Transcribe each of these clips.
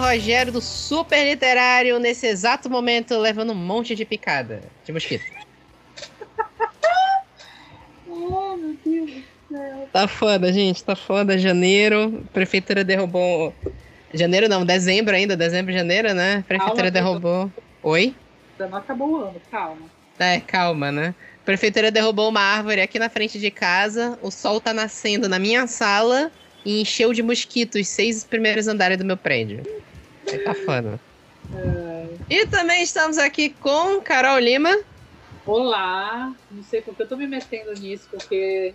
Rogério do Super Literário, nesse exato momento, levando um monte de picada de mosquito. oh, meu Deus do céu. Tá foda, gente, tá foda. Janeiro, prefeitura derrubou. Janeiro não, dezembro ainda, dezembro, janeiro, né? Prefeitura calma, derrubou. Oi? Não acabou o ano, calma. É, calma, né? Prefeitura derrubou uma árvore aqui na frente de casa, o sol tá nascendo na minha sala e encheu de mosquitos os seis primeiros andares do meu prédio. Aí tá foda. É... E também estamos aqui com Carol Lima. Olá, não sei porque eu tô me metendo nisso, porque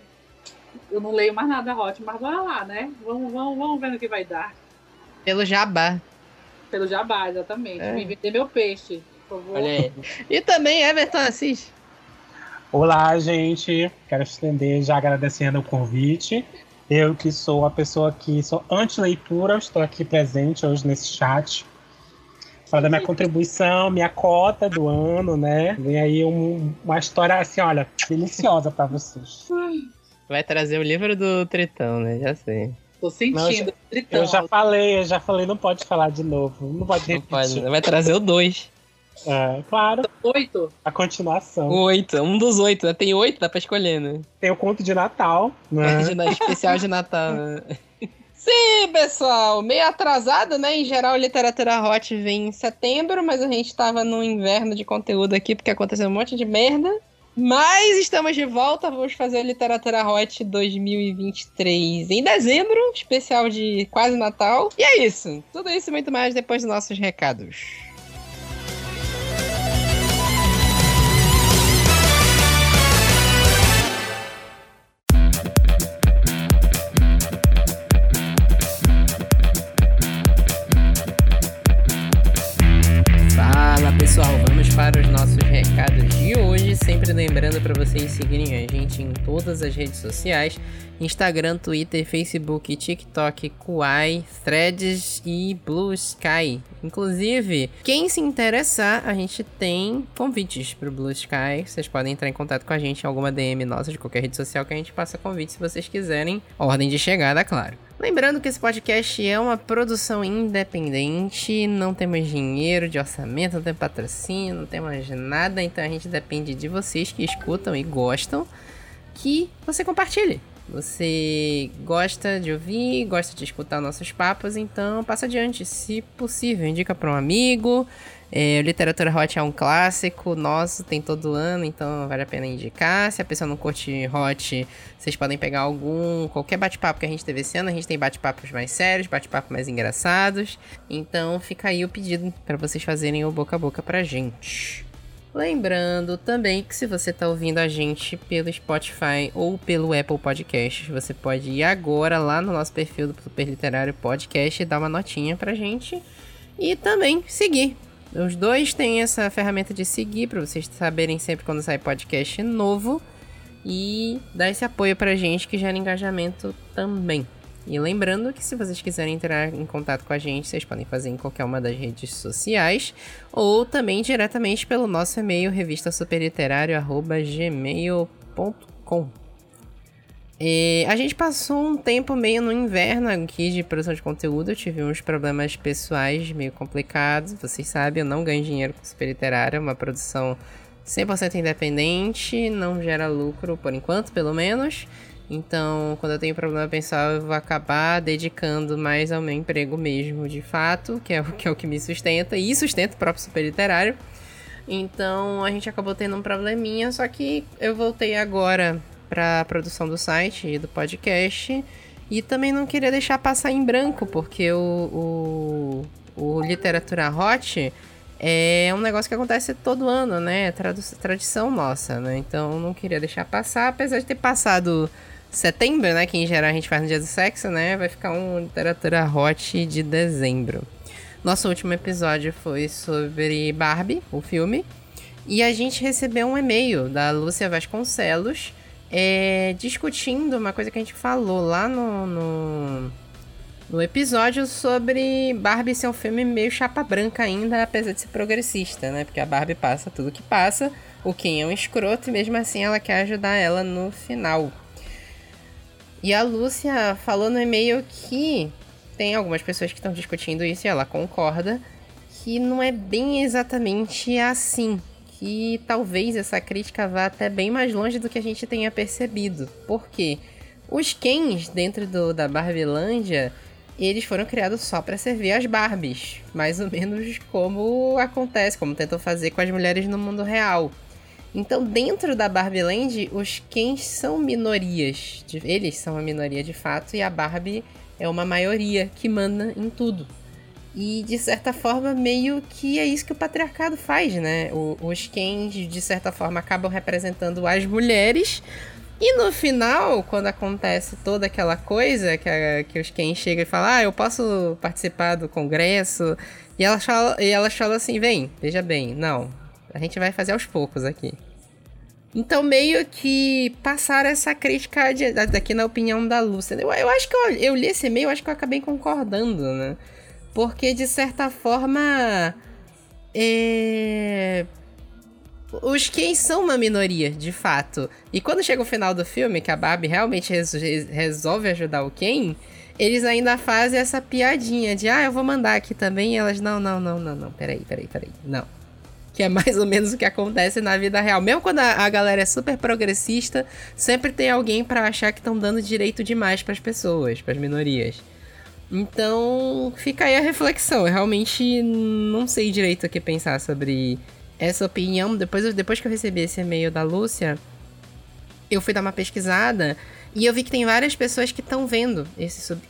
eu não leio mais nada ótimo, mas bora lá, né? Vamos, vamos, vamos ver no que vai dar. Pelo jabá. Pelo jabá, exatamente. É. Me vender meu peixe, por favor. Olha aí. E também Everton Assis. Olá, gente. Quero estender já agradecendo o convite. Eu que sou a pessoa que sou anti-leitura, estou aqui presente hoje nesse chat. Falar da minha contribuição, minha cota do ano, né? Vem aí um, uma história assim, olha, deliciosa para vocês. Vai trazer o livro do Tritão, né? Já sei. Tô sentindo, não, eu, Tritão. Eu já falei, eu já falei, não pode falar de novo. Não pode repetir. Não pode, vai trazer o 2. É, claro. Oito? A continuação. Oito, um dos oito, né? Tem oito, dá pra escolher, né? Tem o conto de Natal, né? de, especial de Natal, né? Sim, pessoal, meio atrasado, né? Em geral, literatura hot vem em setembro, mas a gente tava no inverno de conteúdo aqui porque aconteceu um monte de merda. Mas estamos de volta, vamos fazer a Literatura Hot 2023 em dezembro, especial de quase Natal. E é isso. Tudo isso e muito mais depois dos nossos recados. Todas as redes sociais: Instagram, Twitter, Facebook, TikTok, Kuai, Threads e Blue Sky. Inclusive, quem se interessar, a gente tem convites para o Blue Sky. Vocês podem entrar em contato com a gente em alguma DM nossa de qualquer rede social que a gente passa convite se vocês quiserem. Ordem de chegada, claro. Lembrando que esse podcast é uma produção independente, não temos dinheiro de orçamento, não temos patrocínio, não temos nada, então a gente depende de vocês que escutam e gostam que você compartilhe. Você gosta de ouvir, gosta de escutar nossos papos, então passa adiante, se possível, indica para um amigo, é, literatura hot é um clássico nosso, tem todo ano, então vale a pena indicar. Se a pessoa não curte hot, vocês podem pegar algum, qualquer bate-papo que a gente teve esse ano. A gente tem bate-papos mais sérios, bate-papos mais engraçados. Então fica aí o pedido para vocês fazerem o boca a boca pra gente. Lembrando também que se você está ouvindo a gente pelo Spotify ou pelo Apple Podcasts, você pode ir agora lá no nosso perfil do Super Literário Podcast e dar uma notinha pra gente. E também seguir os dois têm essa ferramenta de seguir para vocês saberem sempre quando sai podcast novo e dar esse apoio pra gente que gera engajamento também. E lembrando que se vocês quiserem entrar em contato com a gente, vocês podem fazer em qualquer uma das redes sociais ou também diretamente pelo nosso e-mail revistasuperliterário@gmail.com. E a gente passou um tempo meio no inverno aqui de produção de conteúdo. Eu tive uns problemas pessoais meio complicados. Vocês sabem, eu não ganho dinheiro com Super Literária. É uma produção 100% independente, não gera lucro por enquanto, pelo menos. Então, quando eu tenho problema pessoal, eu vou acabar dedicando mais ao meu emprego mesmo, de fato, que é o que, é o que me sustenta e sustenta o próprio Super Literário. Então, a gente acabou tendo um probleminha, só que eu voltei agora para a produção do site e do podcast. E também não queria deixar passar em branco, porque o, o, o Literatura Hot é um negócio que acontece todo ano, né? É tradição nossa, né? Então não queria deixar passar, apesar de ter passado setembro, né? Que em geral a gente faz no dia do sexo, né? Vai ficar um Literatura Hot de dezembro. Nosso último episódio foi sobre Barbie, o filme. E a gente recebeu um e-mail da Lúcia Vasconcelos é, discutindo uma coisa que a gente falou lá no, no, no, episódio sobre Barbie ser um filme meio chapa branca ainda, apesar de ser progressista, né? Porque a Barbie passa tudo que passa, o Ken é um escroto e mesmo assim ela quer ajudar ela no final. E a Lúcia falou no e-mail que tem algumas pessoas que estão discutindo isso e ela concorda que não é bem exatamente assim. Que talvez essa crítica vá até bem mais longe do que a gente tenha percebido. Por quê? Os Kens dentro do, da Barbilândia, eles foram criados só para servir as Barbies. Mais ou menos como acontece, como tentam fazer com as mulheres no mundo real. Então, dentro da Barbie Land, os Kens são minorias. Eles são uma minoria de fato e a Barbie é uma maioria que manda em tudo. E de certa forma, meio que é isso que o patriarcado faz, né? O, os Kens, de certa forma, acabam representando as mulheres. E no final, quando acontece toda aquela coisa, que, a, que os Kens chegam e falam, ah, eu posso participar do congresso. E elas falam, e elas falam assim: vem, veja bem, não, a gente vai fazer aos poucos aqui. Então, meio que passaram essa crítica daqui na opinião da Lúcia. Eu, eu acho que eu, eu li esse e-mail, acho que eu acabei concordando, né? Porque, de certa forma, é... os quem são uma minoria, de fato. E quando chega o final do filme, que a Barbie realmente resolve ajudar o Ken, eles ainda fazem essa piadinha de, ah, eu vou mandar aqui também. E elas, não, não, não, não, não, peraí, peraí, peraí, não. Que é mais ou menos o que acontece na vida real. Mesmo quando a, a galera é super progressista, sempre tem alguém para achar que estão dando direito demais para as pessoas, para as minorias. Então, fica aí a reflexão. Eu realmente não sei direito o que pensar sobre essa opinião. Depois, depois que eu recebi esse e-mail da Lúcia, eu fui dar uma pesquisada e eu vi que tem várias pessoas que estão vendo esse sub.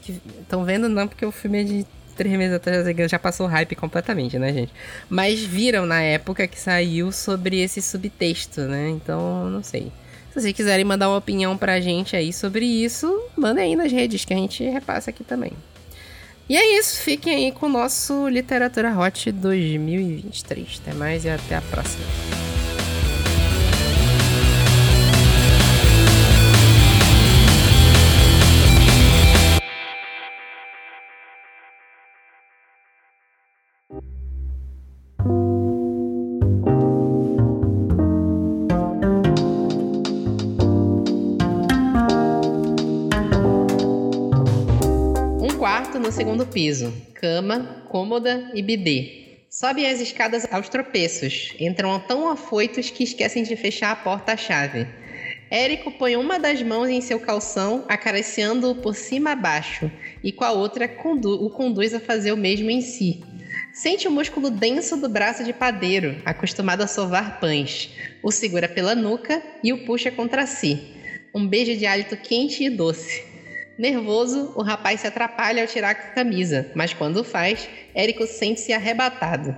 Estão vendo não, porque o filme é de três meses atrás já passou hype completamente, né, gente? Mas viram na época que saiu sobre esse subtexto, né? Então, não sei. Se vocês quiserem mandar uma opinião pra gente aí sobre isso, mandem aí nas redes que a gente repassa aqui também. E é isso, fiquem aí com o nosso Literatura Hot 2023. Até mais e até a próxima. Segundo piso, cama, cômoda e bidê. Sobem as escadas aos tropeços, entram tão afoitos que esquecem de fechar a porta à chave. Érico põe uma das mãos em seu calção, acariciando-o por cima a baixo, e com a outra condu o conduz a fazer o mesmo em si. Sente o músculo denso do braço de padeiro, acostumado a sovar pães. O segura pela nuca e o puxa contra si. Um beijo de hálito quente e doce. Nervoso, o rapaz se atrapalha ao tirar a camisa, mas quando faz, Érico sente-se arrebatado.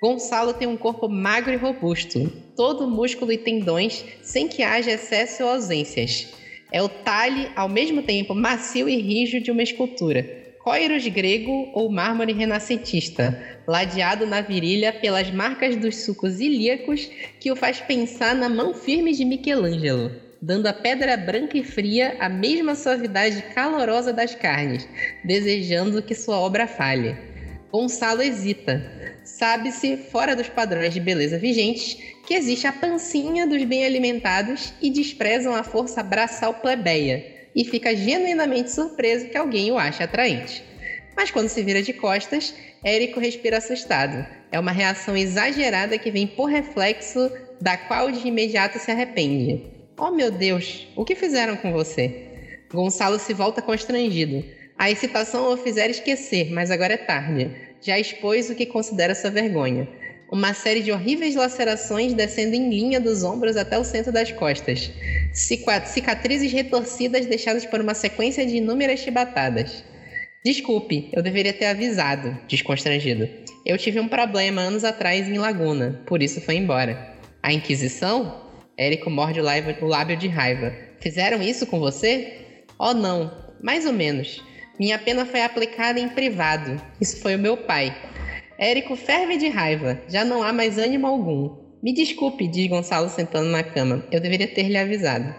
Gonçalo tem um corpo magro e robusto, todo músculo e tendões, sem que haja excesso ou ausências. É o talhe, ao mesmo tempo macio e rijo de uma escultura, coiros grego ou mármore renascentista, ladeado na virilha pelas marcas dos sucos ilíacos que o faz pensar na mão firme de Michelangelo dando à pedra branca e fria a mesma suavidade calorosa das carnes, desejando que sua obra falhe. Gonçalo hesita. Sabe-se, fora dos padrões de beleza vigentes, que existe a pancinha dos bem alimentados e desprezam a força braçal plebeia, e fica genuinamente surpreso que alguém o ache atraente. Mas quando se vira de costas, Érico respira assustado. É uma reação exagerada que vem por reflexo, da qual de imediato se arrepende. Oh meu Deus, o que fizeram com você? Gonçalo se volta constrangido. A excitação o fizer esquecer, mas agora é tarde. Já expôs o que considera sua vergonha. Uma série de horríveis lacerações descendo em linha dos ombros até o centro das costas. Cicatrizes retorcidas deixadas por uma sequência de inúmeras chibatadas. Desculpe, eu deveria ter avisado, desconstrangido. Eu tive um problema anos atrás em Laguna, por isso foi embora. A Inquisição? Érico morde o lábio de raiva. Fizeram isso com você? Oh, não. Mais ou menos. Minha pena foi aplicada em privado. Isso foi o meu pai. Érico ferve de raiva. Já não há mais ânimo algum. Me desculpe, diz Gonçalo sentando na cama. Eu deveria ter lhe avisado.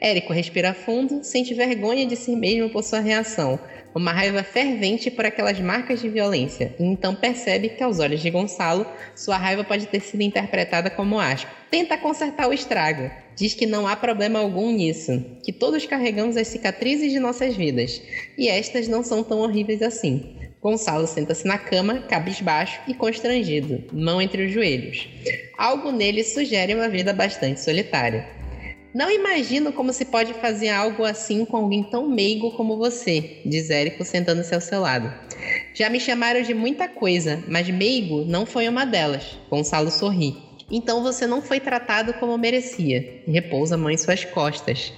Érico respira fundo, sente vergonha de si mesmo por sua reação, uma raiva fervente por aquelas marcas de violência, e então percebe que, aos olhos de Gonçalo, sua raiva pode ter sido interpretada como asco. Tenta consertar o estrago. Diz que não há problema algum nisso, que todos carregamos as cicatrizes de nossas vidas, e estas não são tão horríveis assim. Gonçalo senta-se na cama, cabisbaixo e constrangido, mão entre os joelhos. Algo nele sugere uma vida bastante solitária. Não imagino como se pode fazer algo assim com alguém tão meigo como você, diz Érico sentando-se ao seu lado. Já me chamaram de muita coisa, mas meigo não foi uma delas. Gonçalo sorri. Então você não foi tratado como merecia. Repousa a mão em suas costas.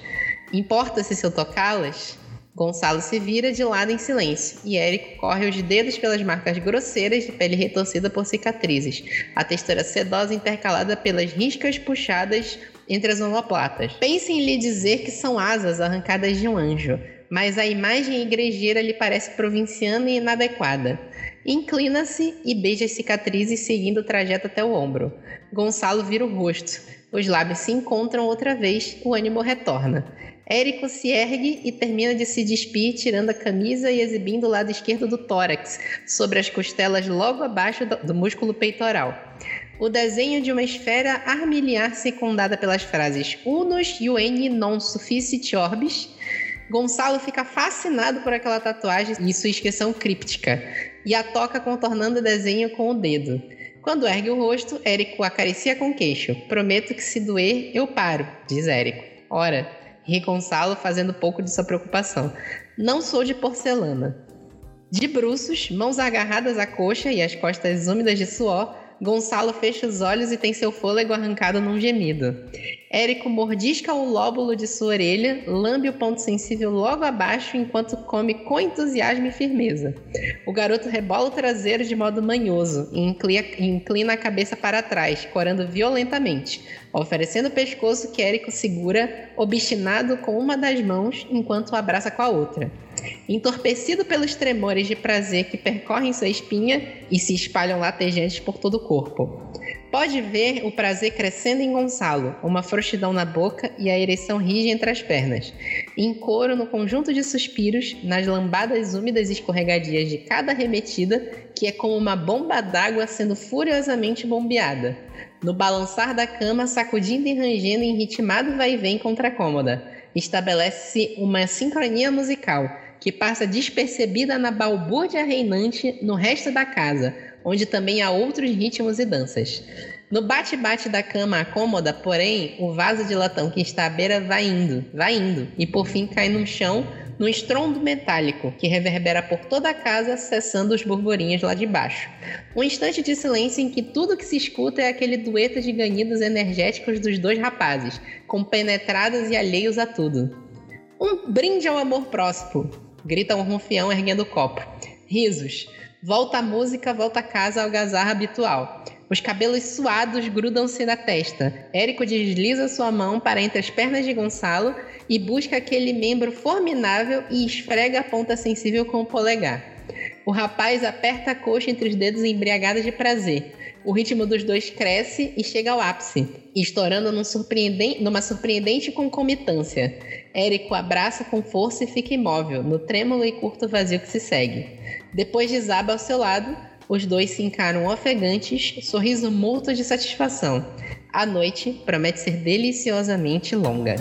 Importa-se se eu tocá-las? Gonçalo se vira de lado em silêncio e Érico corre os dedos pelas marcas grosseiras de pele retorcida por cicatrizes, a textura sedosa intercalada pelas riscas puxadas entre as omoplatas. Pense em lhe dizer que são asas arrancadas de um anjo, mas a imagem igrejeira lhe parece provinciana e inadequada. Inclina-se e beija as cicatrizes seguindo o trajeto até o ombro. Gonçalo vira o rosto. Os lábios se encontram outra vez, o ânimo retorna. Érico se ergue e termina de se despir, tirando a camisa e exibindo o lado esquerdo do tórax, sobre as costelas logo abaixo do, músculo peitoral. O desenho de uma esfera armiliar secundada pelas frases Unus Iueni non sufficit orbis. Gonçalo fica fascinado por aquela tatuagem e sua inscrição críptica, e a toca contornando o desenho com o dedo. Quando ergue o rosto, Érico acaricia com o queixo. Prometo que se doer, eu paro, diz Érico. Ora, ri Gonçalo fazendo pouco de sua preocupação. Não sou de porcelana. De bruços, mãos agarradas à coxa e as costas úmidas de suor, Gonçalo fecha os olhos e tem seu fôlego arrancado num gemido. Érico mordisca o lóbulo de sua orelha, lambe o ponto sensível logo abaixo enquanto come com entusiasmo e firmeza. O garoto rebola o traseiro de modo manhoso e inclina, a cabeça para trás, corando violentamente, oferecendo o pescoço que Érico segura, obstinado com uma das mãos enquanto o abraça com a outra entorpecido pelos tremores de prazer que percorrem sua espinha e se espalham latejantes por todo o corpo. Pode ver o prazer crescendo em Gonçalo, uma frouxidão na boca e a ereção rige entre as pernas. Em coro, no conjunto de suspiros, nas lambadas úmidas e escorregadias de cada arremetida, que é como uma bomba d'água sendo furiosamente bombeada. No balançar da cama, sacudindo e rangendo em ritmado vai e vem contra a cômoda. Estabelece-se uma sincronia musical, que passa despercebida na balbúrdia reinante no resto da casa, onde também há outros ritmos e danças. No bate-bate da cama cômoda, porém, o vaso de latão que está à beira vai indo, vai indo, e por fim cai no chão, num estrondo metálico que reverbera por toda a casa, cessando os burburinhos lá de baixo. Um instante de silêncio em que tudo que se escuta é aquele dueto de ganidos energéticos dos dois rapazes, compenetrados e alheios a tudo. Um brinde ao amor próximo, grita um rufião erguendo o copo. Risos. Volta a música, volta a casa, algazarra habitual. Os cabelos suados grudam-se na testa. Érico desliza sua mão para entre as pernas de Gonçalo e busca aquele membro formidável e esfrega a ponta sensível com o polegar. O rapaz aperta a coxa entre os dedos embriagado de prazer. O ritmo dos dois cresce e chega ao ápice, estourando num numa surpreendente concomitância. Érico abraça com força e fica imóvel, no trêmulo e curto vazio que se segue. Depois desaba ao seu lado, os dois se encaram ofegantes, sorriso mútuo de satisfação. A noite promete ser deliciosamente longa.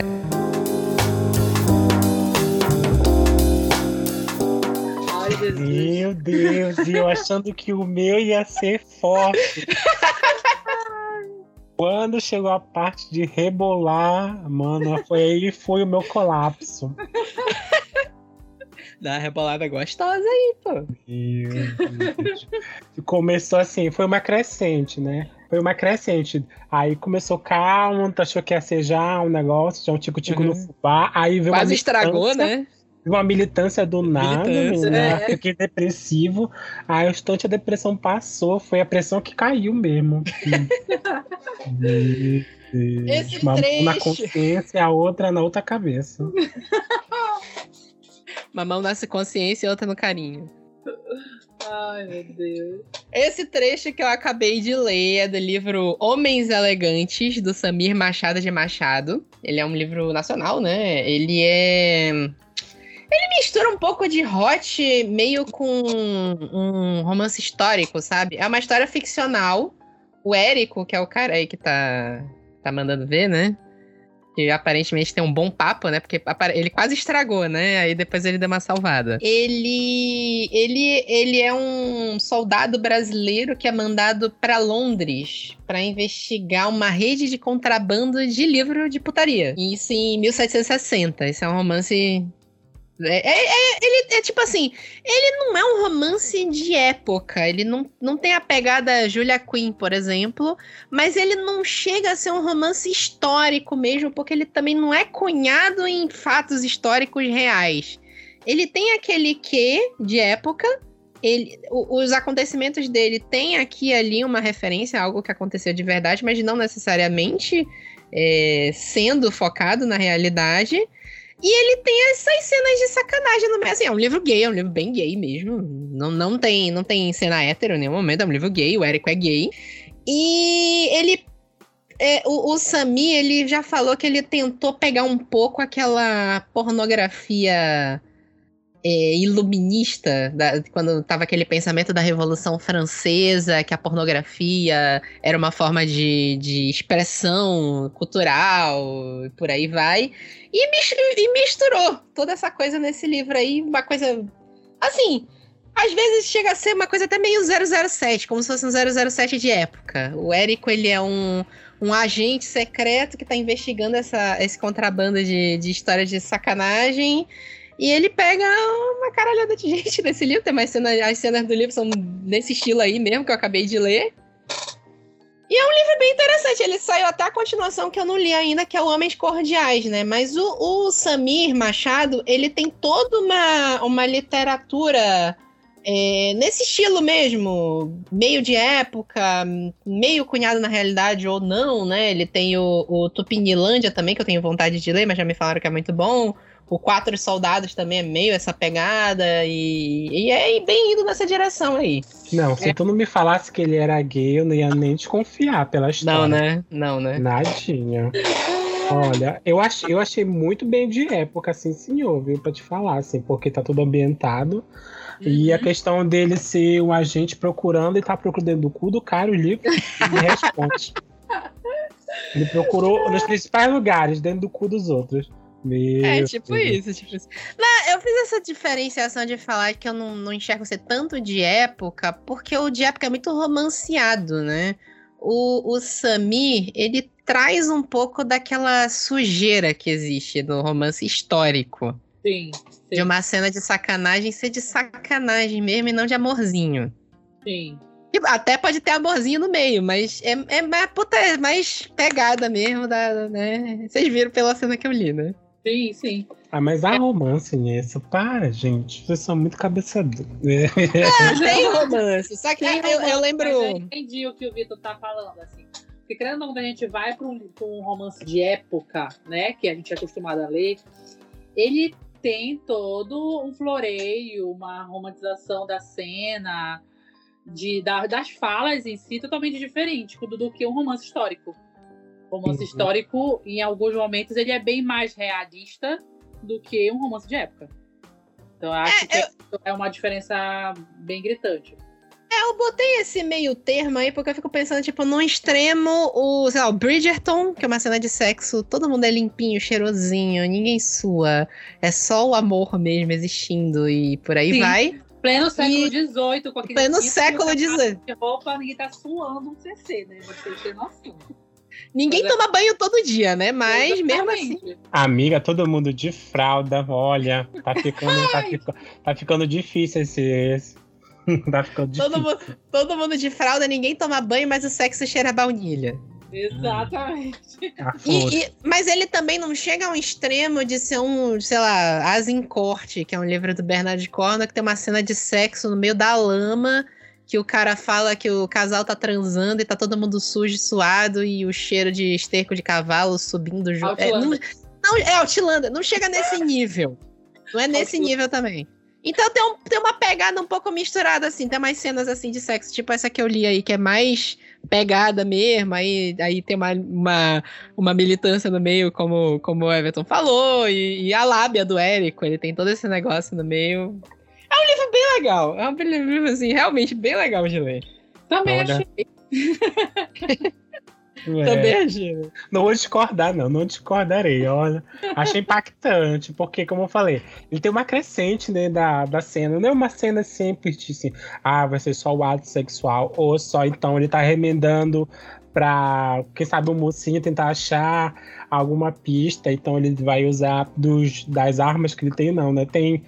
Meu Deus, e eu achando que o meu ia ser forte. Quando chegou a parte de rebolar, mano, foi aí foi o meu colapso. Dá uma rebolada gostosa aí, pô. Começou assim, foi uma crescente, né? Foi uma crescente. Aí começou calmo, achou que ia ser já um negócio, já um tico-tico uhum. no fubá. Aí veio Quase estragou, né? uma militância do nada, militância, né? É. Fiquei depressivo. Aí o instante a depressão passou, foi a pressão que caiu mesmo. Esse uma trecho. na consciência, a outra na outra cabeça. Uma mão na consciência e outra no carinho. Ai, meu Deus. Esse trecho que eu acabei de ler é do livro Homens Elegantes, do Samir Machado de Machado. Ele é um livro nacional, né? Ele é. Ele mistura um pouco de hot meio com um romance histórico, sabe? É uma história ficcional. O Érico, que é o cara aí que tá, tá mandando ver, né? Que aparentemente tem um bom papo, né? Porque ele quase estragou, né? Aí depois ele deu uma salvada. Ele ele ele é um soldado brasileiro que é mandado para Londres para investigar uma rede de contrabando de livro de putaria. Isso em 1760. Esse é um romance é, é, é, ele é tipo assim, ele não é um romance de época, ele não, não tem a pegada Julia Quinn, por exemplo, mas ele não chega a ser um romance histórico mesmo, porque ele também não é cunhado em fatos históricos reais. Ele tem aquele quê de época, ele, os acontecimentos dele têm aqui ali uma referência a algo que aconteceu de verdade, mas não necessariamente é, sendo focado na realidade. E ele tem essas cenas de sacanagem no meio. Assim, é um livro gay, é um livro bem gay mesmo. Não, não, tem, não tem cena hétero em nenhum momento, é um livro gay, o Érico é gay. E ele. É, o, o Sami, ele já falou que ele tentou pegar um pouco aquela pornografia é, iluminista, da, quando tava aquele pensamento da Revolução Francesa, que a pornografia era uma forma de, de expressão cultural, por aí vai. E, e misturou toda essa coisa nesse livro aí, uma coisa. Assim, às vezes chega a ser uma coisa até meio 007, como se fosse um 007 de época. O Érico, ele é um, um agente secreto que tá investigando essa, esse contrabando de, de histórias de sacanagem e ele pega uma caralhada de gente nesse livro. Tem mais cenas, as cenas do livro são nesse estilo aí mesmo, que eu acabei de ler. E é um livro bem interessante. Ele saiu até a continuação que eu não li ainda, que é o Homens Cordiais, né? Mas o, o Samir Machado, ele tem toda uma, uma literatura é, nesse estilo mesmo, meio de época, meio cunhado na realidade ou não, né? Ele tem o, o Tupinilândia também, que eu tenho vontade de ler, mas já me falaram que é muito bom. O Quatro Soldados também é meio essa pegada e, e é bem indo nessa direção aí. Não, se é. tu não me falasse que ele era gay, eu não ia nem desconfiar pela história. Não, né? Não, né? Nadinha. Olha, eu achei, eu achei muito bem de época, assim, senhor, viu? Pra te falar, assim, porque tá tudo ambientado. Uhum. E a uhum. questão dele ser um agente procurando e tá procurando dentro do cu do cara o livro, ele responde. Ele procurou nos principais lugares, dentro do cu dos outros. Meu é, tipo Deus. isso, tipo isso. Não, eu fiz essa diferenciação de falar que eu não, não enxergo ser tanto de época, porque o de época é muito romanceado, né? O, o Samir, ele traz um pouco daquela sujeira que existe no romance histórico. Sim, sim. De uma cena de sacanagem ser de sacanagem mesmo e não de amorzinho. Sim. Até pode ter amorzinho no meio, mas é, é, é, puta, é mais pegada mesmo da, né? Vocês viram pela cena que eu li, né? Sim, sim. Ah, mas há romance nisso. Para, gente. Vocês são muito cabeçados. É, tem romance. Só que eu, romance, eu, lembro. Eu entendi o que o Vitor tá falando, assim. Porque querendo quando a gente vai para um, um romance de época, né? Que a gente é acostumado a ler, ele tem todo um floreio, uma romantização da cena, de, da, das falas em si, totalmente diferente do, do que um romance histórico romance uhum. histórico, em alguns momentos, ele é bem mais realista do que um romance de época. Então, eu acho é, que eu... é uma diferença bem gritante. É, eu botei esse meio termo aí porque eu fico pensando, tipo, no extremo, o, sei lá, o Bridgerton, que é uma cena de sexo, todo mundo é limpinho, cheirosinho, ninguém sua. É só o amor mesmo existindo e por aí Sim. vai. Pleno século XVIII, com aquele Pleno século XVIII. De roupa, ninguém tá suando um CC, né? Vocês têm noção. Ninguém é. toma banho todo dia, né? Mas Exatamente. mesmo assim. Amiga, todo mundo de fralda, olha. Tá ficando, tá, ficando, tá ficando difícil esse. esse. tá ficando difícil. Todo mundo, todo mundo de fralda, ninguém toma banho, mas o sexo cheira a baunilha. Exatamente. E, e, mas ele também não chega ao extremo de ser um, sei lá, As em Corte, que é um livro do Bernard Cornwell, que tem uma cena de sexo no meio da lama que o cara fala que o casal tá transando e tá todo mundo sujo, suado e o cheiro de esterco de cavalo subindo junto. É, não, não, é Outlander, não chega nesse nível. Não é nesse nível também. Então tem, um, tem uma pegada um pouco misturada, assim, tem mais cenas assim de sexo, tipo essa que eu li aí, que é mais pegada mesmo, aí, aí tem uma, uma, uma militância no meio, como, como o Everton falou, e, e a lábia do Érico, ele tem todo esse negócio no meio. É um livro bem legal, é um livro, assim, realmente bem legal de ler. Também Olha. achei. É. Também achei. Não vou discordar, não, não discordarei. Olha, achei impactante, porque, como eu falei, ele tem uma crescente né, da, da cena. Não é uma cena sempre assim, ah, vai ser só o ato sexual, ou só então ele tá remendando pra, quem sabe, o mocinho tentar achar alguma pista, então ele vai usar dos, das armas que ele tem, não, né? Tem,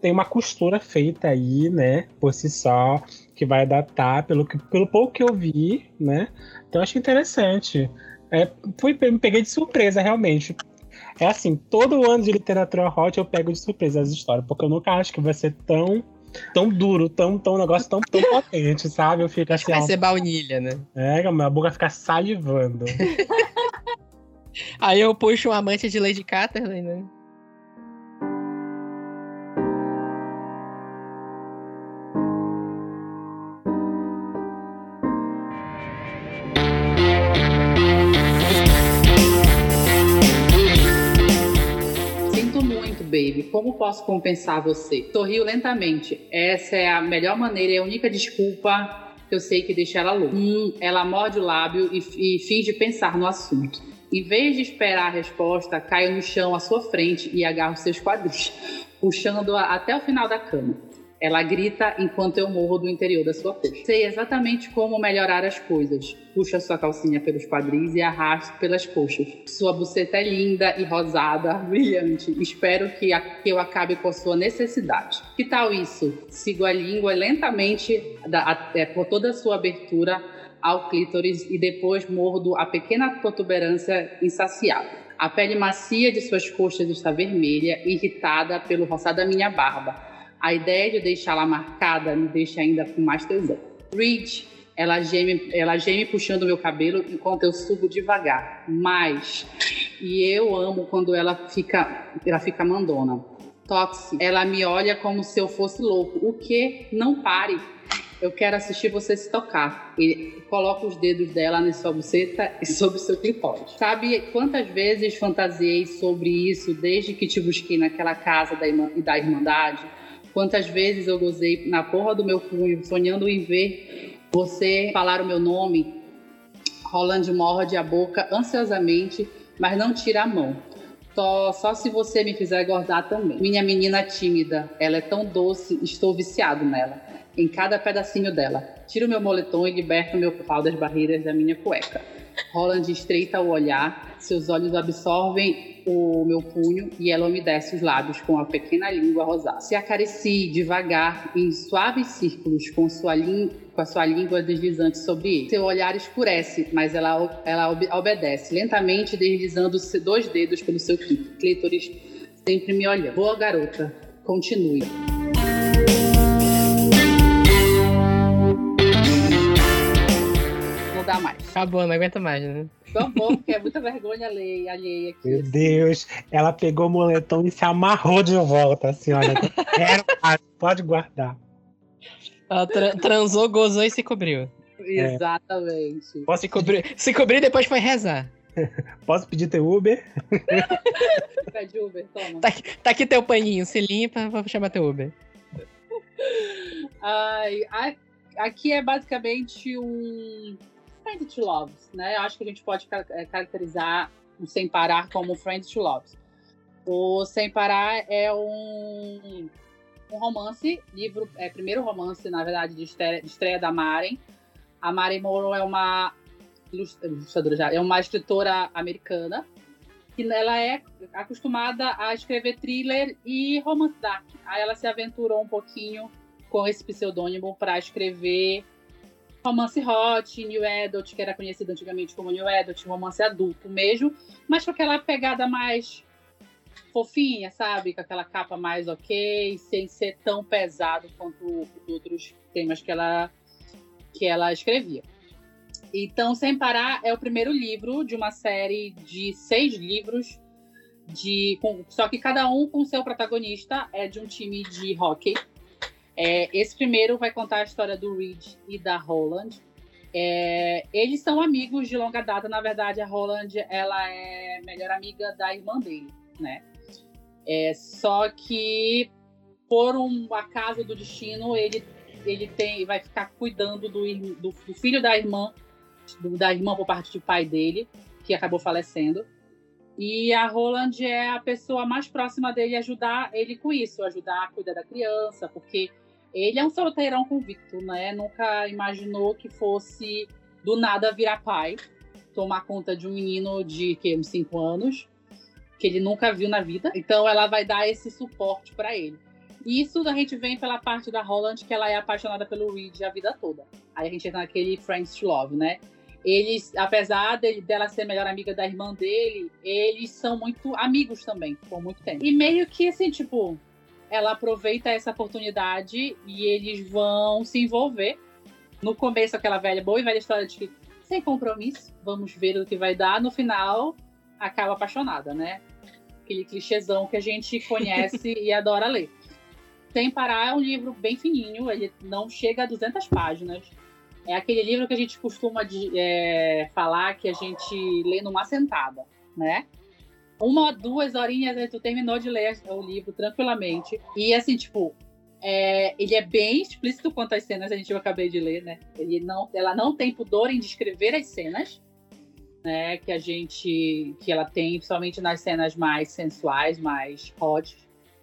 tem uma costura feita aí, né, por si só, que vai adaptar, pelo, que, pelo pouco que eu vi, né? Então achei interessante. É, fui, me peguei de surpresa, realmente. É assim, todo ano de literatura hot eu pego de surpresa as histórias, porque eu nunca acho que vai ser tão tão duro, tão, tão um negócio tão, tão potente, sabe? Eu fico assim. Vai ser baunilha, né? É, minha boca fica salivando. Aí eu puxo um amante de Lady Catherine, né? Baby, como posso compensar você? Sorriu lentamente. Essa é a melhor maneira e a única desculpa que eu sei que deixa ela louca. Hum, ela morde o lábio e, e finge pensar no assunto. Em vez de esperar a resposta, caio no chão à sua frente e agarro seus quadris, puxando-a até o final da cama. Ela grita enquanto eu morro do interior da sua coxa. Sei exatamente como melhorar as coisas. Puxa sua calcinha pelos quadris e arrasto pelas coxas. Sua buceta é linda e rosada, brilhante. Espero que, eu acabe com a sua necessidade. Que tal isso? Sigo a língua lentamente é, por toda a sua abertura ao clítoris e depois mordo a pequena protuberância insaciável. A pele macia de suas coxas está vermelha, irritada pelo roçar da minha barba. A ideia de deixá-la marcada me deixa ainda com mais tesão. Reed, ela geme, ela geme puxando meu cabelo enquanto eu subo devagar. Mais. E eu amo quando ela fica, ela fica mandona. Toxi, ela me olha como se eu fosse louco. O que? Não pare. Eu quero assistir você se tocar. E coloca os dedos dela na sua buceta e sobre seu clitóris. Sabe quantas vezes fantasiei sobre isso desde que te busquei naquela casa da, da Irmandade? Quantas vezes eu gozei na porra do meu punho, sonhando em ver você falar o meu nome. Roland morde a boca ansiosamente, mas não tira a mão. Só, só se você me fizer gordar também. Minha menina tímida, ela é tão doce, estou viciado nela. Em cada pedacinho dela. Tiro meu moletom e liberto meu pau das barreiras da minha cueca. Roland estreita o olhar, seus olhos absorvem o meu punho e ela umedece os lábios com a pequena língua rosada. Se acaricie devagar em suaves círculos com, sua com a sua língua deslizante sobre ele. Seu olhar escurece, mas ela, ela obedece, lentamente deslizando dois dedos pelo seu clítoris, sempre me olhando. Boa garota, continue. Dá mais. Acabou, não aguenta mais, né? Tão bom, porque é muita vergonha alheia, alheia aqui. Meu assim. Deus, ela pegou o moletom e se amarrou de volta, assim, olha. Quero, pode guardar. Ela tra transou, gozou e se cobriu. É. Exatamente. Posso se cobrir, se cobrir depois foi rezar. Posso pedir teu Uber? Pede Uber, toma. Tá, tá, aqui teu paninho, se limpa, vou chamar teu Uber. Ai, aqui é basicamente um Friends to Loves, né? Eu acho que a gente pode é, caracterizar o Sem Parar como Friends to Loves. O Sem Parar é um, um romance, livro, é primeiro romance, na verdade, de estreia, de estreia da Maren. A Maren Morrow é uma ilustradora já, é uma escritora americana que ela é acostumada a escrever thriller e romance dark. Aí ela se aventurou um pouquinho com esse pseudônimo para escrever romance hot, new adult, que era conhecido antigamente como new adult, romance adulto mesmo, mas com aquela pegada mais fofinha, sabe? Com aquela capa mais ok, sem ser tão pesado quanto os outros temas que ela, que ela escrevia. Então, Sem Parar é o primeiro livro de uma série de seis livros de. Com, só que cada um com seu protagonista é de um time de hockey. É, esse primeiro vai contar a história do Reed e da Holland. É, eles são amigos de longa data. Na verdade, a Holland ela é melhor amiga da irmã dele, né? É, só que por um acaso do destino, ele, ele tem, vai ficar cuidando do, do, do filho da irmã, do, da irmã por parte do pai dele, que acabou falecendo. E a Roland é a pessoa mais próxima dele ajudar ele com isso, ajudar a cuidar da criança, porque ele é um solteirão convicto, né? Nunca imaginou que fosse do nada virar pai, tomar conta de um menino de que, uns 5 anos, que ele nunca viu na vida. Então ela vai dar esse suporte para ele. E isso a gente vem pela parte da Holland, que ela é apaixonada pelo Reed a vida toda. Aí a gente entra naquele Friends to Love, né? eles, apesar de, dela ser melhor amiga da irmã dele, eles são muito amigos também, por muito tempo. E meio que assim, tipo, ela aproveita essa oportunidade e eles vão se envolver. No começo, aquela velha, boa e velha história de que sem compromisso, vamos ver o que vai dar. No final, acaba apaixonada, né? Aquele clichêzão que a gente conhece e adora ler. Sem parar, é um livro bem fininho, ele não chega a 200 páginas é aquele livro que a gente costuma de, é, falar que a gente lê numa sentada, né? Uma, duas horinhas, aí tu terminou de ler o livro tranquilamente. E assim, tipo, é, ele é bem explícito quanto às cenas, a gente eu acabei de ler, né? Ele não, ela não tem pudor em descrever as cenas, né? Que a gente, que ela tem, principalmente nas cenas mais sensuais, mais hot,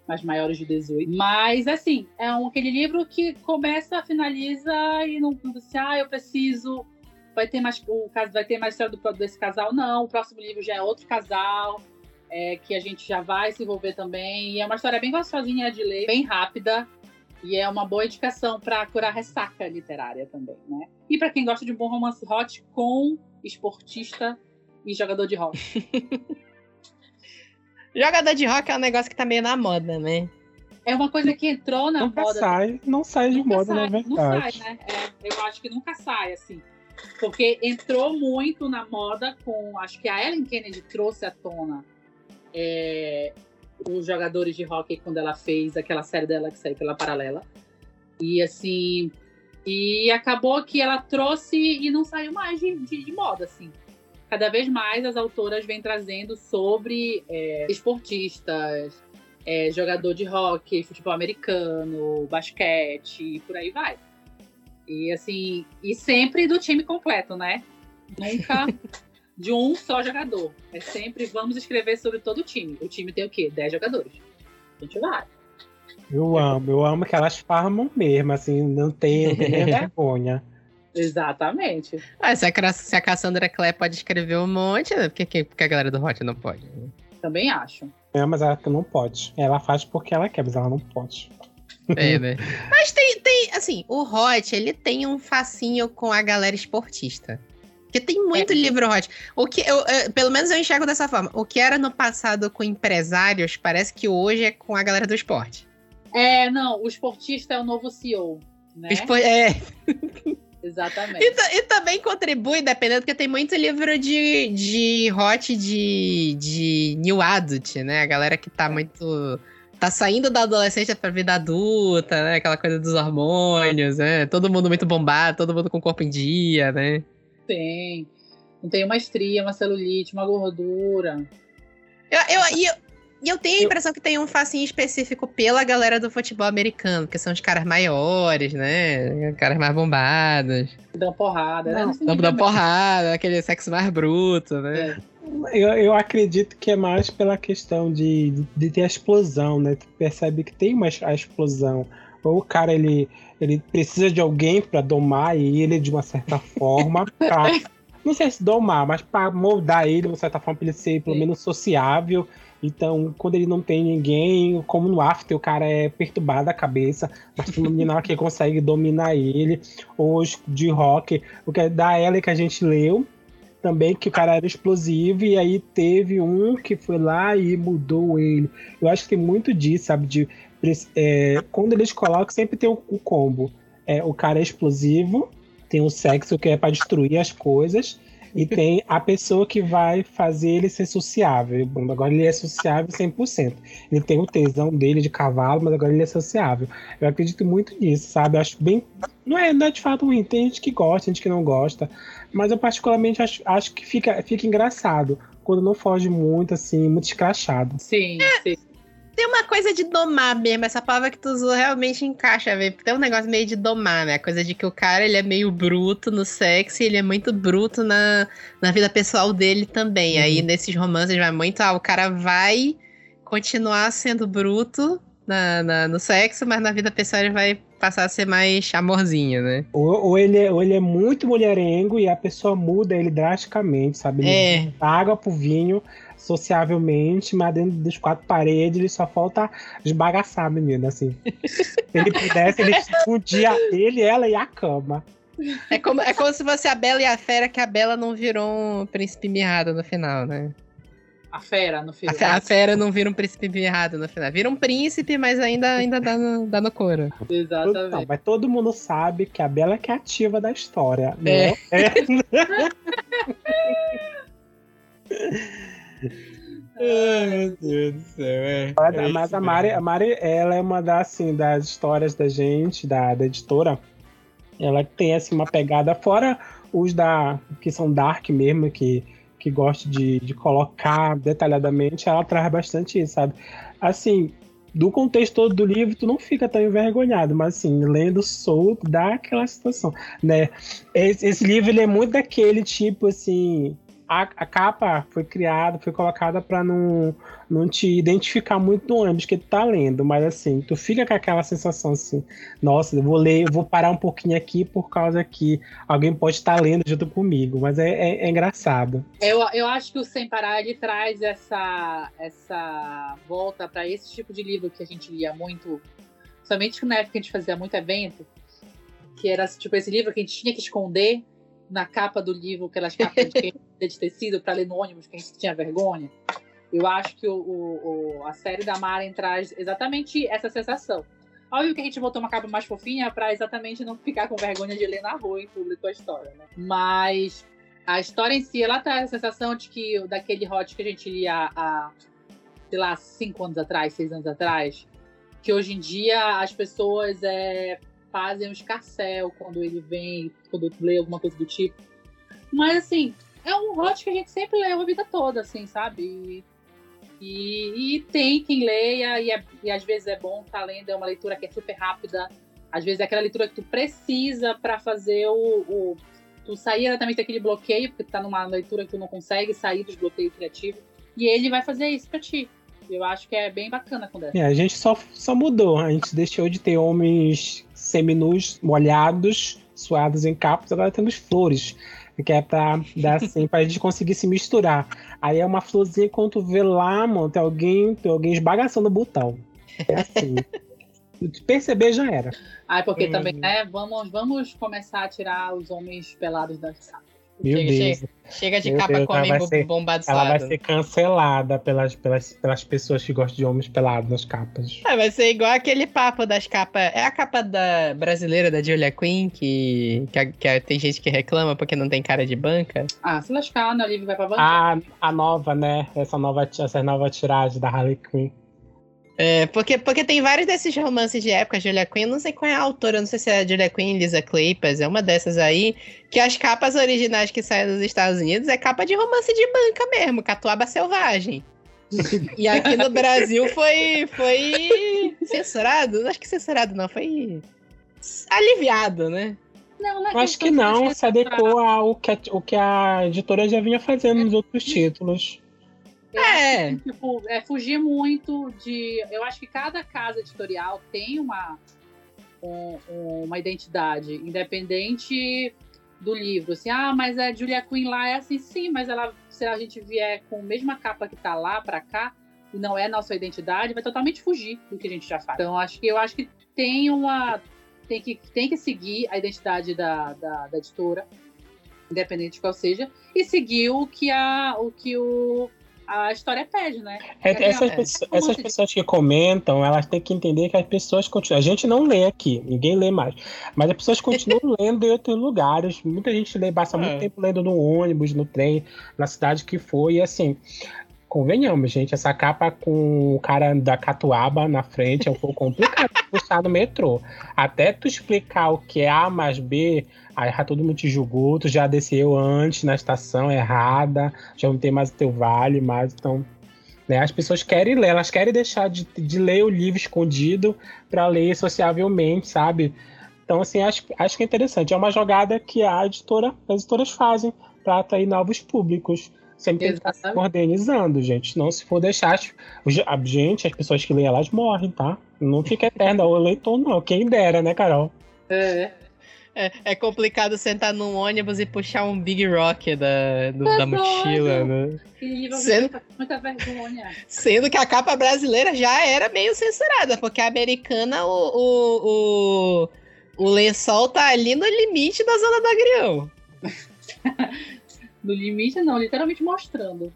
mais maiores de 18. Mas, assim, é um, aquele livro que começa, finaliza e não, não assim, ah, eu preciso. Vai ter mais. O caso vai ter mais história do, desse casal? Não. O próximo livro já é outro casal. É, que a gente já vai se envolver também. E é uma história bem gostosinha de ler, bem rápida. E é uma boa indicação para curar ressaca literária também, né? E para quem gosta de um bom romance hot com esportista e jogador de rock. Jogador de rock é um negócio que tá meio na moda, né? É uma coisa que entrou na nunca moda. Sai, não sai de moda, sai, na verdade. Não sai, né? É, eu acho que nunca sai, assim. Porque entrou muito na moda com. Acho que a Ellen Kennedy trouxe à tona é, os jogadores de hockey quando ela fez aquela série dela que saiu pela paralela. E assim. E acabou que ela trouxe e não saiu mais de, de, de moda, assim cada vez mais as autoras vêm trazendo sobre é, esportistas, é, jogador de hockey, futebol americano, basquete e por aí vai. E assim, e sempre do time completo, né? Nunca de um só jogador. É sempre vamos escrever sobre todo o time. O time tem o quê? 10 jogadores. A gente vai. Eu amo, eu amo que elas farmam mesmo, assim, não tem, não tem vergonha. Exatamente. Ah, se, a, se a Cassandra Clare pode escrever um monte, né? por que, que a galera do Hot não pode? Também acho. É, mas ela não pode. Ela faz porque ela quer, mas ela não pode. É, né? mas tem, tem, assim, o Hot, ele tem um facinho com a galera esportista. Porque tem muito é. livro hot. O que eu, eu, pelo menos eu enxergo dessa forma. O que era no passado com empresários, parece que hoje é com a galera do esporte. É, não, o esportista é o novo CEO, né? Espo é. Exatamente. E, e, também contribui, dependendo, porque tem muito livro de, de hot de, de new adult, né? A galera que tá muito. tá saindo da adolescência pra vida adulta, né? Aquela coisa dos hormônios, né? Todo mundo muito bombado, todo mundo com o corpo em dia, né? Tem. Não tem uma estria, uma celulite, uma gordura. Eu, eu, eu, e eu tenho a impressão que tem um facinho específico pela galera do futebol americano, que são os caras maiores, né? Caras mais bombados. Dão porrada, né? Dão, dão porrada, aquele sexo mais bruto, né? É. Eu, eu acredito que é mais pela questão de, de ter a explosão, né? Tu percebe que tem uma a explosão. Ou o cara, ele, ele precisa de alguém para domar ele de uma certa forma, pra, não sei se domar, mas para moldar ele de uma certa forma, para ele ser pelo menos sociável então, quando ele não tem ninguém, como no After, o cara é perturbado a cabeça, mas tem uma menina que consegue dominar ele. Ou de rock, o que é da ela que a gente leu, também que o cara era explosivo e aí teve um que foi lá e mudou ele. Eu acho que tem muito disso, sabe? De, é, quando eles colocam, sempre tem o, o, combo. É, o cara é explosivo, tem o sexo que é para destruir as coisas, e tem a pessoa que vai fazer ele ser sociável. Bom, agora ele é sociável 100%. Ele tem o tesão dele de cavalo, mas agora ele é sociável. Eu acredito muito nisso, sabe? Eu acho bem. Não é, não é de fato ruim. Tem gente que gosta, gente que não gosta. Mas eu, particularmente, acho, acho que fica, fica engraçado quando não foge muito, assim, muito escrachado. Sim, sim. Tem uma coisa de domar mesmo, essa palavra que tu usou realmente encaixa, velho. Tem um negócio meio de domar, né? A coisa de que o cara, ele é meio bruto no sexo e ele é muito bruto na, na vida pessoal dele também. Uhum. Aí, nesses romances, vai muito, ah, o cara vai continuar sendo bruto na, na, no sexo, mas na vida pessoal ele vai passar a ser mais amorzinho, né? Ou, ou, ele, é, ou ele é muito mulherengo e a pessoa muda ele drasticamente, sabe? Ele é. água pro vinho sociavelmente, mas dentro das quatro paredes ele só falta esbagaçar a menina, assim. se ele pudesse, ele fundia ele, ela e a cama. É como, é como se fosse a Bela e a Fera, que a Bela não virou um príncipe mirrado no final, né? A fera no final. A, fera não vira um príncipe mirrado no final. Vira um príncipe, mas ainda, ainda dá, no, dá no couro. Exatamente. Não, mas todo mundo sabe que a Bela é que é ativa da história. Né? É. é. Ai, meu Deus do céu, é. Mas, é mas a Mari, a Mari, ela é uma das, assim, das histórias da gente, da, da editora. Ela tem assim, uma pegada, fora os da que são dark mesmo, que, que gosta de, de colocar detalhadamente, ela traz bastante isso, sabe? Assim, do contexto todo do livro, tu não fica tão envergonhado, mas assim, lendo solto, dá aquela situação, né? Esse, esse livro, ele é muito daquele tipo, assim, a, a, capa foi criada, foi colocada para não, não te identificar muito no ônibus que tu tá lendo, mas assim, tu fica com aquela sensação assim, nossa, eu vou ler, eu vou parar um pouquinho aqui por causa que alguém pode estar tá lendo junto comigo, mas é, é, é, engraçado. Eu, eu acho que o Sem Parar ele traz essa, essa volta para esse tipo de livro que a gente lia muito, somente na época que a gente fazia muito evento, que era tipo esse livro que a gente tinha que esconder na capa do livro, aquelas capas de, de tecido para ler no ônibus, que a gente tinha vergonha. Eu acho que o, o, o, a série da Maren traz exatamente essa sensação. Óbvio que a gente botou uma capa mais fofinha para exatamente não ficar com vergonha de ler na rua em público a história, né? Mas a história em si, ela traz a sensação de que daquele hot que a gente lia há, sei lá, cinco anos atrás, seis anos atrás, que hoje em dia as pessoas é, fazem um escarcel quando ele vem, quando lê alguma coisa do tipo. Mas, assim, é um hot que a gente sempre leu a vida toda, assim, sabe? E, e, e tem quem leia, e, é, e, às vezes é bom estar tá lendo, é uma leitura que é super rápida. Às vezes é aquela leitura que tu precisa para fazer o, o, Tu sair exatamente daquele bloqueio, porque tu tá numa leitura que tu não consegue sair dos bloqueios criativos. E ele vai fazer isso pra ti. Eu acho que é bem bacana quando é. é. A gente só, só mudou. A gente deixou de ter homens seminus molhados, suados em capas, agora temos flores. Que é pra dar assim, pra gente conseguir se misturar. Aí é uma florzinha quando tu vê lá, mano, tem alguém, tem alguém esbagaçando o botão. É assim. Perceber já era. Ah, porque hum. também, né? Vamos, vamos começar a tirar os homens pelados das capas. Meu chega, Deus. Chega, chega de Meu capa Deus, com homem ser, bombado Ela vai ser cancelada pelas, pelas, pelas pessoas que gostam de homens pelados nas capas. É, vai ser igual aquele papo das capas. É a capa da brasileira da Julia Quinn, que, que, que tem gente que reclama porque não tem cara de banca. Ah, se lascar, né? O livro vai pra banca. A, a nova, né? Essa nova, essa nova tiragem da Harley Quinn. É, porque, porque tem vários desses romances de época, Julia Quinn, não sei qual é a autora, não sei se é a Julia Quinn, Lisa Kleypas, é uma dessas aí, que as capas originais que saem dos Estados Unidos é capa de romance de banca mesmo, Catuaba Selvagem. e aqui no Brasil foi, foi censurado, acho que censurado não, foi aliviado, né? Não, não é acho que não, se adequou ao que, a, o que a editora já vinha fazendo nos outros títulos. É. Que, tipo, é fugir muito de. Eu acho que cada casa editorial tem uma, um, uma identidade, independente do livro. Assim, ah, mas a Julia Quinn lá é assim, sim, mas ela, se a gente vier com a mesma capa que tá lá para cá, e não é nossa identidade, vai totalmente fugir do que a gente já faz. Então, acho que eu acho que tem uma. Tem que, tem que seguir a identidade da, da, da editora, independente de qual seja, e seguir o que, a, o, que o a história pede, né? É, essas, é. pessoas, essas pessoas que comentam, elas têm que entender que as pessoas continuam. A gente não lê aqui, ninguém lê mais. Mas as pessoas continuam lendo em outros lugares. Muita gente lê, passa muito é. tempo lendo no ônibus, no trem, na cidade que foi. E assim, convenhamos, gente, essa capa com o cara da Catuaba na frente é um pouco complicado de puxar no metrô. Até tu explicar o que é A mais B, aí já todo mundo te julgou, tu já desceu antes na estação errada, já não tem mais o teu vale, mais então. Né, as pessoas querem ler, elas querem deixar de, de ler o livro escondido para ler sociavelmente, sabe? Então, assim, acho, acho que é interessante. É uma jogada que a editora, as editoras fazem para atrair novos públicos. Sempre tem que estar se organizando, gente. Não, se for deixar. A gente, as pessoas que leem, elas morrem, tá? Não fica eterna o leitor, não. Quem dera, né, Carol? É. É, é complicado sentar num ônibus e puxar um Big Rock da, do, da mochila, né? Sendo, muita vergonha. Sendo que a capa brasileira já era meio censurada, porque a americana, o, o, o, o lençol tá ali no limite da zona do agrião. No limite, não, literalmente mostrando.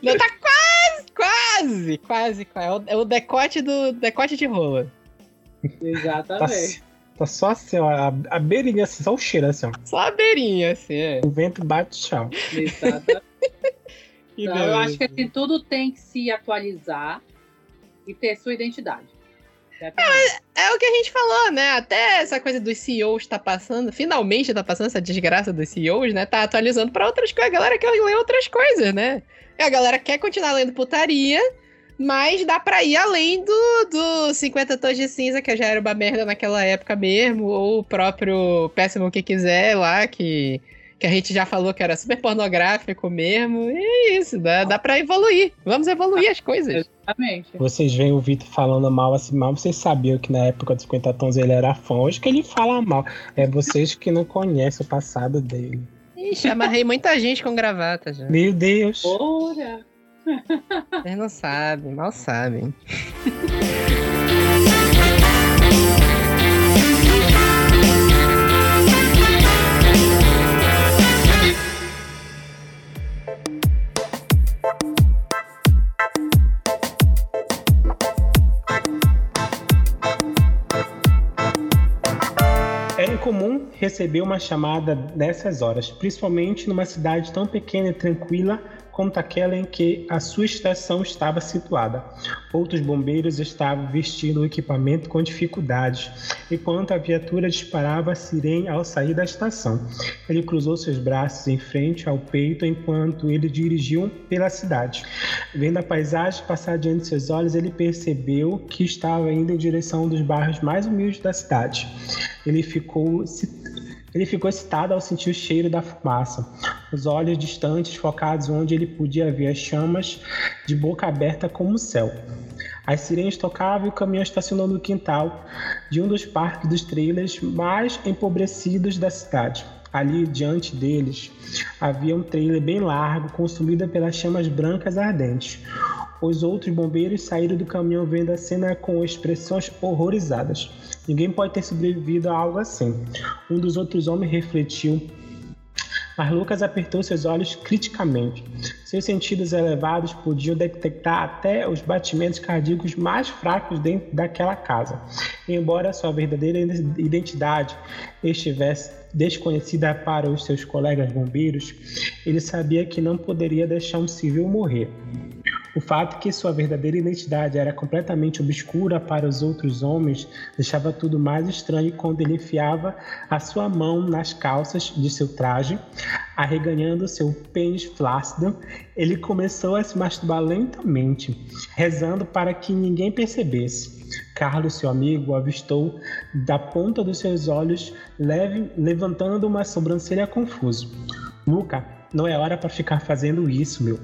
Não, tá quase, quase, quase, quase. É o decote do decote de rola. Exatamente. Tá, tá só assim, ó, a, a, beirinha, assim, só o cheiro, assim, ó. Só a beirinha, assim, é. O vento bate chão. Exatamente. Então, eu acho que assim, tudo tem que se atualizar e ter sua identidade. É, é, o que a gente falou, né? Até essa coisa dos CEOs tá passando, finalmente tá passando essa desgraça dos CEOs, né? Tá atualizando para outras coisas. A galera quer ler outras coisas, né? A galera quer continuar lendo putaria, mas dá pra ir além do, do 50 Tons de Cinza, que já era uma merda naquela época mesmo, ou o próprio Péssimo Que Quiser lá, que que a gente já falou que era super pornográfico mesmo. E é isso, dá, dá pra evoluir. Vamos evoluir as coisas. Exatamente. Vocês veem o Vitor falando mal assim, mal, vocês sabiam que na época dos 50 tons ele era fã. Hoje que ele fala mal. É vocês que não conhecem o passado dele. Ixi, amarrei muita gente com gravata já. Meu Deus. Ora. Vocês não sabem, mal sabem. comum receber uma chamada nessas horas, principalmente numa cidade tão pequena e tranquila quanto aquela em que a sua estação estava situada. Outros bombeiros estavam vestindo o equipamento com dificuldades, enquanto a viatura disparava a sirene ao sair da estação. Ele cruzou seus braços em frente ao peito enquanto ele dirigiu pela cidade. Vendo a paisagem passar diante de seus olhos, ele percebeu que estava indo em direção dos bairros mais humildes da cidade. Ele ficou ele ficou excitado ao sentir o cheiro da fumaça, os olhos distantes focados onde ele podia ver as chamas de boca aberta como o céu. As sirenes tocavam e o caminhão estacionou no quintal de um dos parques dos trailers mais empobrecidos da cidade. Ali diante deles havia um trailer bem largo, consumido pelas chamas brancas ardentes. Os outros bombeiros saíram do caminhão vendo a cena com expressões horrorizadas. Ninguém pode ter sobrevivido a algo assim. Um dos outros homens refletiu mas Lucas apertou seus olhos criticamente. Seus sentidos elevados podiam detectar até os batimentos cardíacos mais fracos dentro daquela casa. Embora sua verdadeira identidade estivesse desconhecida para os seus colegas bombeiros, ele sabia que não poderia deixar um civil morrer. O fato que sua verdadeira identidade era completamente obscura para os outros homens deixava tudo mais estranho quando ele enfiava a sua mão nas calças de seu traje, arreganhando seu pênis flácido. Ele começou a se masturbar lentamente, rezando para que ninguém percebesse. Carlos, seu amigo, avistou da ponta dos seus olhos, leve, levantando uma sobrancelha confuso. Luca não é hora para ficar fazendo isso, meu.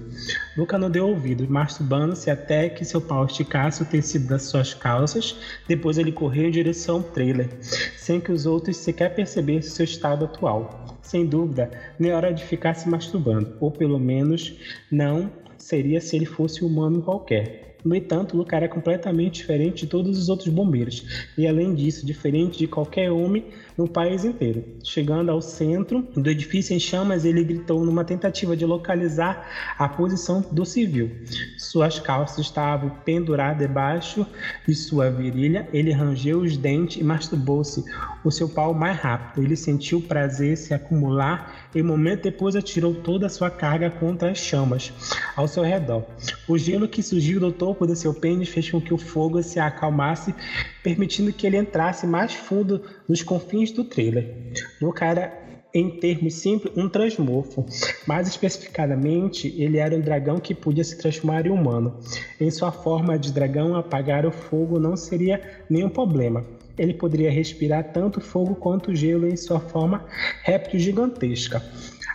Luca não deu ouvido, masturbando-se até que seu pau esticasse o tecido das suas calças. Depois ele correu em direção ao trailer, sem que os outros sequer percebessem seu estado atual. Sem dúvida, nem é hora de ficar se masturbando, ou pelo menos não seria se ele fosse humano qualquer. No entanto, Luca era completamente diferente de todos os outros bombeiros, e além disso, diferente de qualquer homem no país inteiro. Chegando ao centro do edifício em chamas, ele gritou numa tentativa de localizar a posição do civil. Suas calças estavam penduradas debaixo de sua virilha. Ele rangeu os dentes e masturbou-se o seu pau mais rápido. Ele sentiu prazer se acumular e, um momento depois, atirou toda a sua carga contra as chamas ao seu redor. O gelo que surgiu do topo do seu pênis fez com que o fogo se acalmasse, permitindo que ele entrasse mais fundo nos confins do trailer. No cara em termos simples, um transmorfo. Mais especificadamente, ele era um dragão que podia se transformar em humano. Em sua forma de dragão, apagar o fogo não seria nenhum problema. Ele poderia respirar tanto fogo quanto gelo em sua forma réptil gigantesca.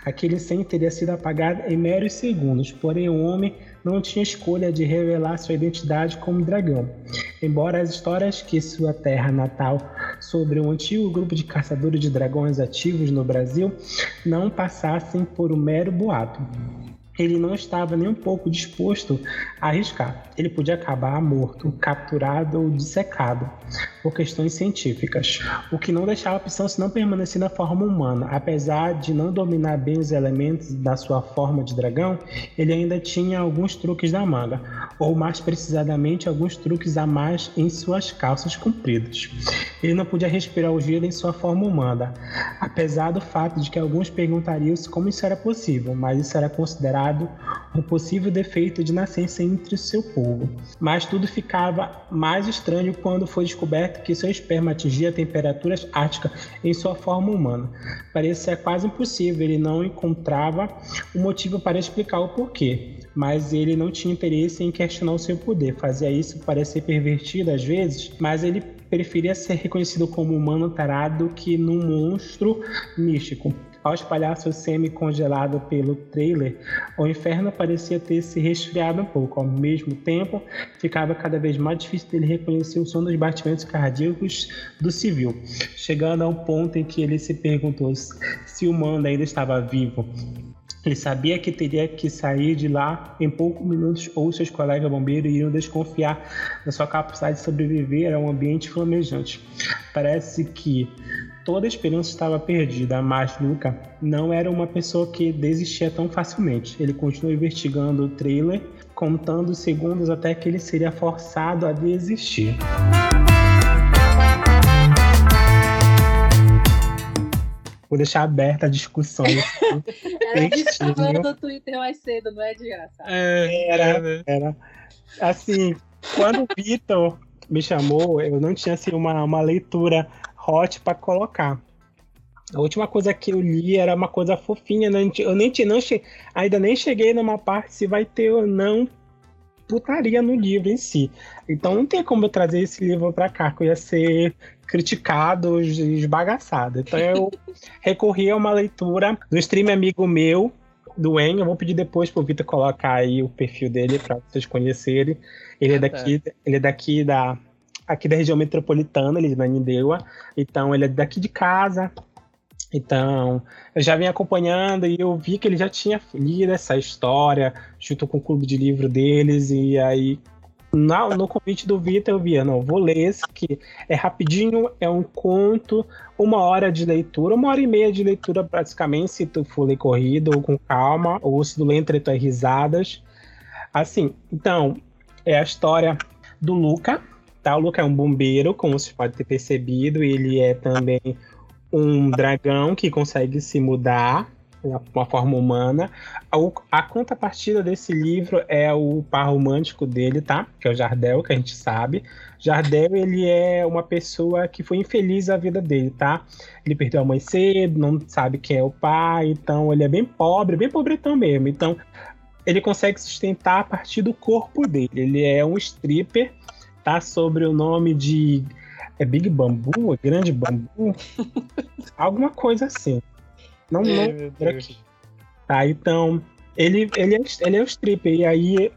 Aquele incêndio teria sido apagado em meros segundos, porém o homem não tinha escolha de revelar sua identidade como dragão. Embora as histórias que sua terra natal sobre um antigo grupo de caçadores de dragões ativos no Brasil não passassem por um mero boato ele não estava nem um pouco disposto a arriscar. Ele podia acabar morto, capturado ou dissecado por questões científicas, o que não deixava a opção se não permanecer na forma humana. Apesar de não dominar bem os elementos da sua forma de dragão, ele ainda tinha alguns truques na manga, ou mais precisamente alguns truques a mais em suas calças compridas. Ele não podia respirar o gelo em sua forma humana, apesar do fato de que alguns perguntariam como isso era possível, mas isso era considerado um possível defeito de nascença entre o seu povo. Mas tudo ficava mais estranho quando foi descoberto que seu esperma atingia temperaturas árticas em sua forma humana. Parecia quase impossível, ele não encontrava um motivo para explicar o porquê, mas ele não tinha interesse em questionar o seu poder. Fazia isso parecer pervertido às vezes, mas ele preferia ser reconhecido como humano tarado que num monstro místico. Ao espalhar seu semi congelado pelo trailer, o inferno parecia ter se resfriado um pouco. Ao mesmo tempo, ficava cada vez mais difícil dele reconhecer o som dos batimentos cardíacos do civil, chegando a um ponto em que ele se perguntou se o mando ainda estava vivo. Ele sabia que teria que sair de lá em poucos minutos ou seus colegas bombeiros iriam desconfiar da sua capacidade de sobreviver a um ambiente flamejante. Parece que toda a esperança estava perdida, mas Luca não era uma pessoa que desistia tão facilmente. Ele continuou investigando o trailer, contando segundos até que ele seria forçado a desistir. Vou deixar aberta a discussão. era falando no Twitter mais cedo, não é de graça? É, era, era. Assim, quando o Vitor me chamou, eu não tinha assim, uma, uma leitura hot para colocar. A última coisa que eu li era uma coisa fofinha, né? eu nem, não che... ainda nem cheguei numa parte se vai ter ou não putaria no livro em si. Então não tem como eu trazer esse livro para cá, que eu ia ser criticado, esbagaçado. Então eu recorri a uma leitura do stream amigo meu, do En. Eu vou pedir depois pro Vitor colocar aí o perfil dele para vocês conhecerem. Ele é ah, daqui, tá. ele é daqui da aqui da região metropolitana, ele é de Nanindeua. Então, ele é daqui de casa. Então, eu já vim acompanhando e eu vi que ele já tinha lido essa história junto com o clube de livro deles. E aí, no, no convite do Vitor, eu via, não, vou ler esse que é rapidinho, é um conto, uma hora de leitura, uma hora e meia de leitura praticamente, se tu for ler corrido ou com calma, ou se tu ler entre tuas risadas. Assim, então, é a história do Luca, Tá? O Luca é um bombeiro, como você pode ter percebido. Ele é também um dragão que consegue se mudar uma forma humana. A, a contrapartida desse livro é o par romântico dele, tá? Que é o Jardel, que a gente sabe. Jardel, ele é uma pessoa que foi infeliz a vida dele, tá? Ele perdeu a mãe cedo, não sabe quem é o pai, então ele é bem pobre, bem pobretão mesmo. Então, ele consegue sustentar a partir do corpo dele. Ele é um stripper tá sobre o nome de. É Big Bambu? É Grande Bambu? Alguma coisa assim. Não lembro aqui. Tá, então. Ele, ele, é, ele é o stripper, e aí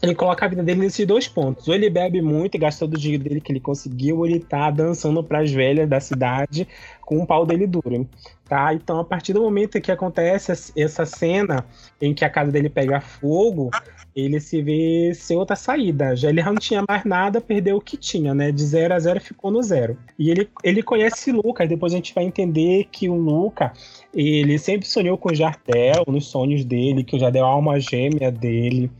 ele coloca a vida dele nesses dois pontos. Ou ele bebe muito e gasta todo o dinheiro dele que ele conseguiu, ou ele tá dançando pras velhas da cidade com o pau dele duro. Tá? Então, a partir do momento que acontece essa cena em que a casa dele pega fogo, ele se vê sem outra saída. Já ele não tinha mais nada, perdeu o que tinha, né? De zero a zero ficou no zero. E ele, ele conhece Luca, depois a gente vai entender que o Luca, ele sempre sonhou com o Jardel, nos sonhos dele, que o Jardel é a alma gêmea dele.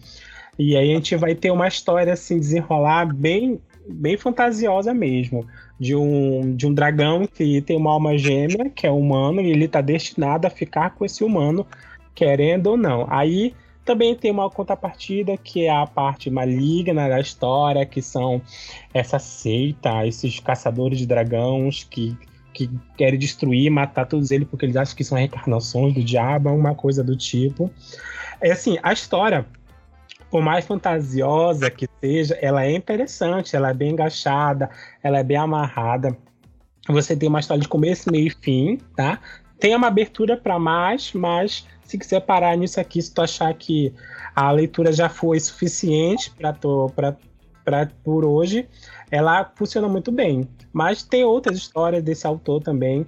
E aí a gente vai ter uma história assim desenrolar bem bem fantasiosa mesmo, de um, de um dragão que tem uma alma gêmea, que é humano, e ele está destinado a ficar com esse humano, querendo ou não. Aí também tem uma contrapartida que é a parte maligna da história, que são essa seita, esses caçadores de dragões que, que querem destruir, matar todos eles porque eles acham que são reencarnações do diabo, uma coisa do tipo. É assim, a história por mais fantasiosa que seja, ela é interessante, ela é bem engaixada, ela é bem amarrada. Você tem uma história de começo, meio e fim, tá? Tem uma abertura para mais, mas se quiser parar nisso aqui, se tu achar que a leitura já foi suficiente para por hoje, ela funciona muito bem. Mas tem outras histórias desse autor também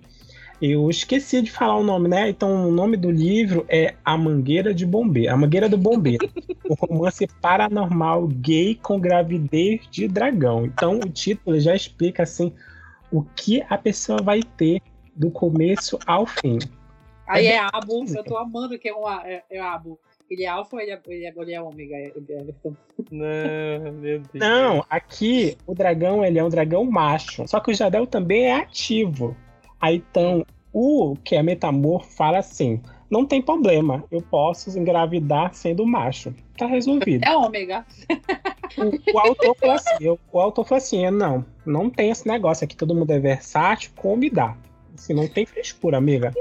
eu esqueci de falar o nome, né? Então, o nome do livro é A Mangueira de Bombeiro. A Mangueira do Bombeiro. um romance paranormal gay com gravidez de dragão. Então, o título já explica, assim, o que a pessoa vai ter do começo ao fim. Aí é, é abo. Eu tô amando que é, um, é, é abo. Ele é alfa ou ele é, ele é, ele é ômega? É, é Não, meu Deus. Não, aqui o dragão ele é um dragão macho. Só que o Jadel também é ativo. Aí então, o que é metamor fala assim: não tem problema, eu posso engravidar sendo macho. Tá resolvido. É ômega. O, o autor falou assim: o autor falou assim: não, não tem esse negócio aqui, todo mundo é versátil, come dá. Assim, não tem frescura, amiga.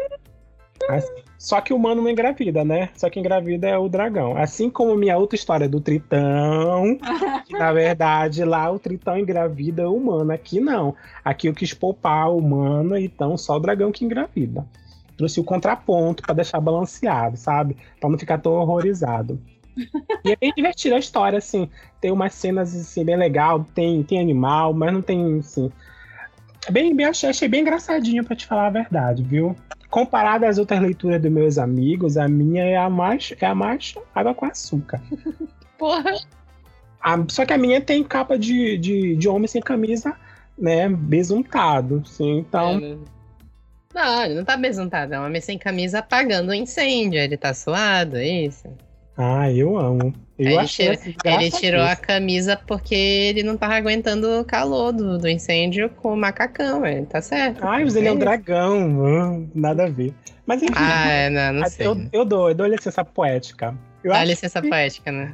Assim, só que o humano não engravida, né? Só que engravida é o dragão. Assim como minha outra história do Tritão, que na verdade lá o Tritão engravida o humano. Aqui não. Aqui eu quis poupar o humano, então só o dragão que engravida. Trouxe o contraponto para deixar balanceado, sabe? Pra não ficar tão horrorizado. E é bem divertida a história, assim. Tem umas cenas assim, bem legal, tem, tem animal, mas não tem, assim. Bem, bem achei, achei bem engraçadinho para te falar a verdade, viu? comparado às outras leituras dos meus amigos, a minha é a mais, é a mais água com açúcar. Porra! A, só que a minha tem capa de, de, de homem sem camisa, né? Besuntado. Assim, então. É, né? Não, ele não tá besuntado, é um homem sem camisa apagando o incêndio. Ele tá suado, é isso? Ah, eu amo. Eu ele, tira, ele tirou a, camisa porque ele não tava aguentando o calor do, do incêndio com o macacão, ele tá certo. Ai, mas ele é um dragão, nada a ver. Mas enfim. Ah, é, não, não sei. Eu, eu, dou, eu dou licença poética. Eu Dá licença que, poética, né?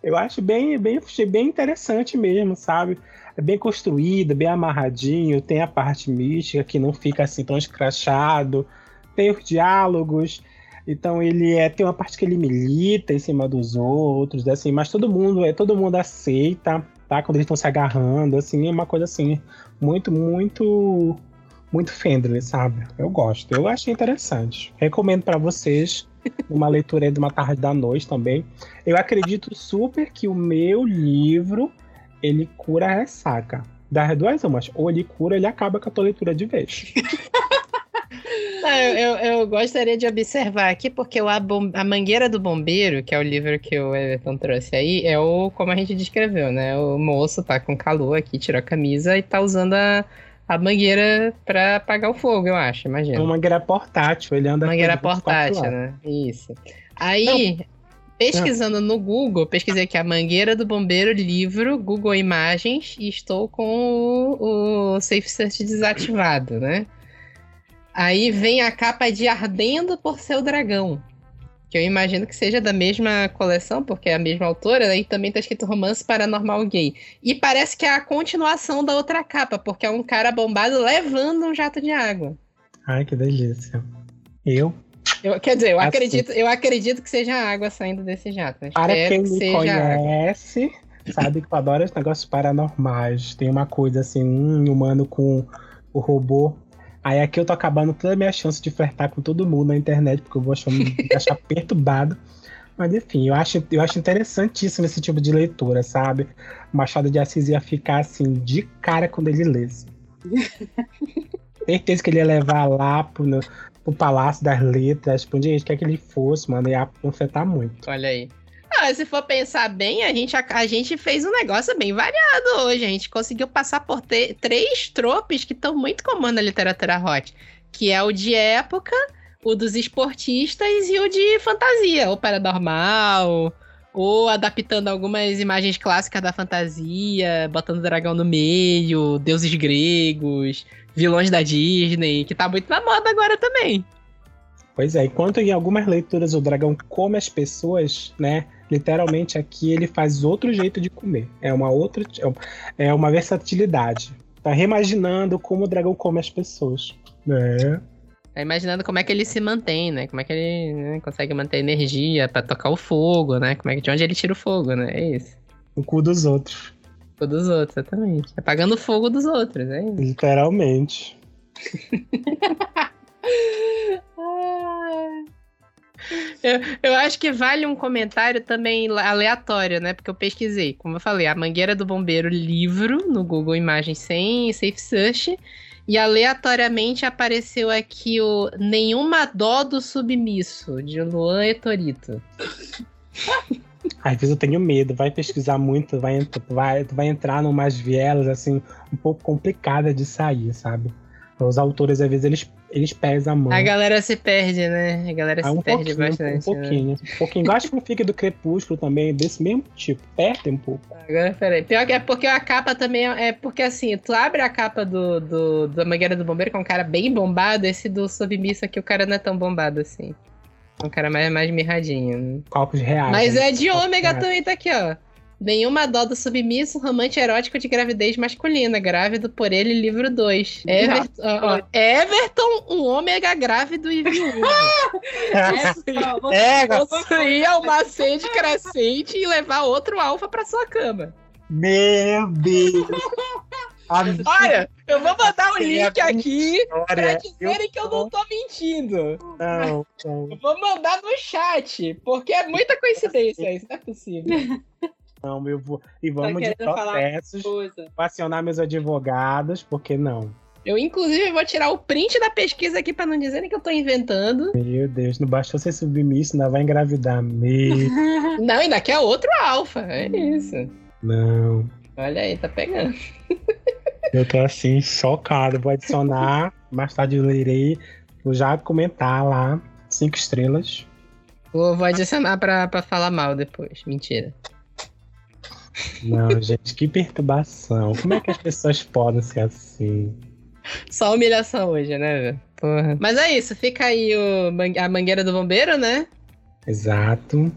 Eu acho bem, bem, bem interessante mesmo, sabe? É bem construído, bem amarradinho, tem a parte mística que não fica assim tão escrachado, tem os diálogos então ele é, tem uma parte que ele milita em cima dos outros, assim, mas todo mundo é todo mundo aceita, tá? Quando eles estão se agarrando, assim, é uma coisa assim muito, muito, muito friendly, sabe? Eu gosto, eu achei interessante. Recomendo para vocês uma leitura de uma tarde da noite também. Eu acredito super que o meu livro ele cura a ressaca. Das duas umas, ou ele cura, ele acaba com a tua leitura de vez. Eu, eu, gostaria de observar aqui, porque a, a Mangueira do Bombeiro, que é o livro que o Everton trouxe aí, é o, como a gente descreveu, né? O moço tá com calor aqui, tirou a camisa e tá usando a, a mangueira para apagar o fogo, eu acho, imagina. Uma mangueira portátil, ele anda Mangueira portátil, né? Isso. Aí, Não. pesquisando no Google, pesquisei aqui a Mangueira do Bombeiro livro, Google Imagens, e estou com o, o Safe Search desativado, né? Aí vem a capa de Ardendo por Seu Dragão. Que eu imagino que seja da mesma coleção, porque é a mesma autora, aí também tá escrito Romance Paranormal Gay. E parece que é a continuação da outra capa, porque é um cara bombado levando um jato de água. Ai, que delícia. Eu? eu quer dizer, eu acredito, eu acredito que seja água saindo desse jato. Né? Para quem que me conhece, água. sabe que eu adoro os negócios paranormais. Tem uma coisa assim, um humano com o robô Aí aqui eu tô acabando toda a minha chance de flertar com todo mundo na internet, porque eu vou achar, me achar perturbado. Mas enfim, eu acho, eu acho interessantíssimo esse tipo de leitura, sabe? Machado de Assis ia ficar assim, de cara quando ele lesse. Certeza que ele ia levar lá pro, no, pro Palácio das Letras, pra onde a gente quer que ele fosse, mano, ia afetar muito. Olha aí. Se for pensar bem, a gente, a, a, gente fez um negócio bem variado hoje. A gente conseguiu passar por ter, três tropes que estão muito comuns na literatura hot. Que é o de época, o dos esportistas e o de fantasia, ou paranormal, ou adaptando algumas imagens clássicas da fantasia, botando dragão no meio, deuses gregos, vilões da Disney, que tá muito na moda agora também. Pois é, enquanto em algumas leituras o dragão come as pessoas, né? Literalmente aqui ele faz outro jeito de comer. É uma outra. É uma versatilidade. Tá reimaginando como o dragão come as pessoas. Né? Tá imaginando como é que ele se mantém, né? Como é que ele né, consegue manter energia para tocar o fogo, né? Como é que de onde ele tira o fogo, né? É isso. O cu dos outros. O cu dos outros, exatamente. Apagando o fogo dos outros, é isso. Literalmente. eu, eu acho que vale um comentário também aleatório, né? Porque eu pesquisei. Como eu falei, a Mangueira do Bombeiro livro no Google Imagens sem Safe Search. E aleatoriamente apareceu aqui o Nenhuma Dó do Submisso, de Luan Etorito. Às vezes eu tenho medo, vai pesquisar muito, vai, vai, vai entrar numas vielas assim, um pouco complicada de sair, sabe? Os autores, às vezes, eles, eles pesam a mão. A galera se perde, né? A galera ah, um se perde bastante. Um pouquinho, né? um pouquinho. Eu acho que o Fique do Crepúsculo também, desse mesmo tipo. Perde um pouco. Agora, peraí. Pior que é porque a capa também é, é. Porque assim, tu abre a capa do, do, da Mangueira do Bombeiro, que é um cara bem bombado, esse do Submissa aqui, o cara não é tão bombado assim. É um cara mais, mais mirradinho. Né? Copos reais. Mas né? é de ômega também, tá aqui, ó. Nenhuma dó do submisso, romance erótico de gravidez masculina. Grávido por ele, livro 2. Everton, ó, Everton, um ômega grávido e viúvo. é, uma sede crescente e levar outro alfa pra sua cama. Meu Deus! Olha, eu vou mandar o um link aqui pra dizerem que eu não tô mentindo. Não, não. Eu vou mandar no chat, porque é muita coincidência, isso não é possível. Não, eu vou. E tá vamos de processos. Vou acionar meus advogados, porque não? Eu, inclusive, vou tirar o print da pesquisa aqui para não dizerem que eu tô inventando. Meu Deus, não bastou ser submisso, ainda vai engravidar mesmo. não, ainda quer outro alfa. É isso. Não. Olha aí, tá pegando. eu tô assim, chocado. Vou adicionar, mais tarde eu lerei. Vou já comentar lá. Cinco estrelas. Vou, vou adicionar pra, pra falar mal depois. Mentira. Não, gente, que perturbação. Como é que as pessoas podem ser assim? Só humilhação hoje, né, Porra. Mas é isso, fica aí o, a Mangueira do Bombeiro, né? Exato.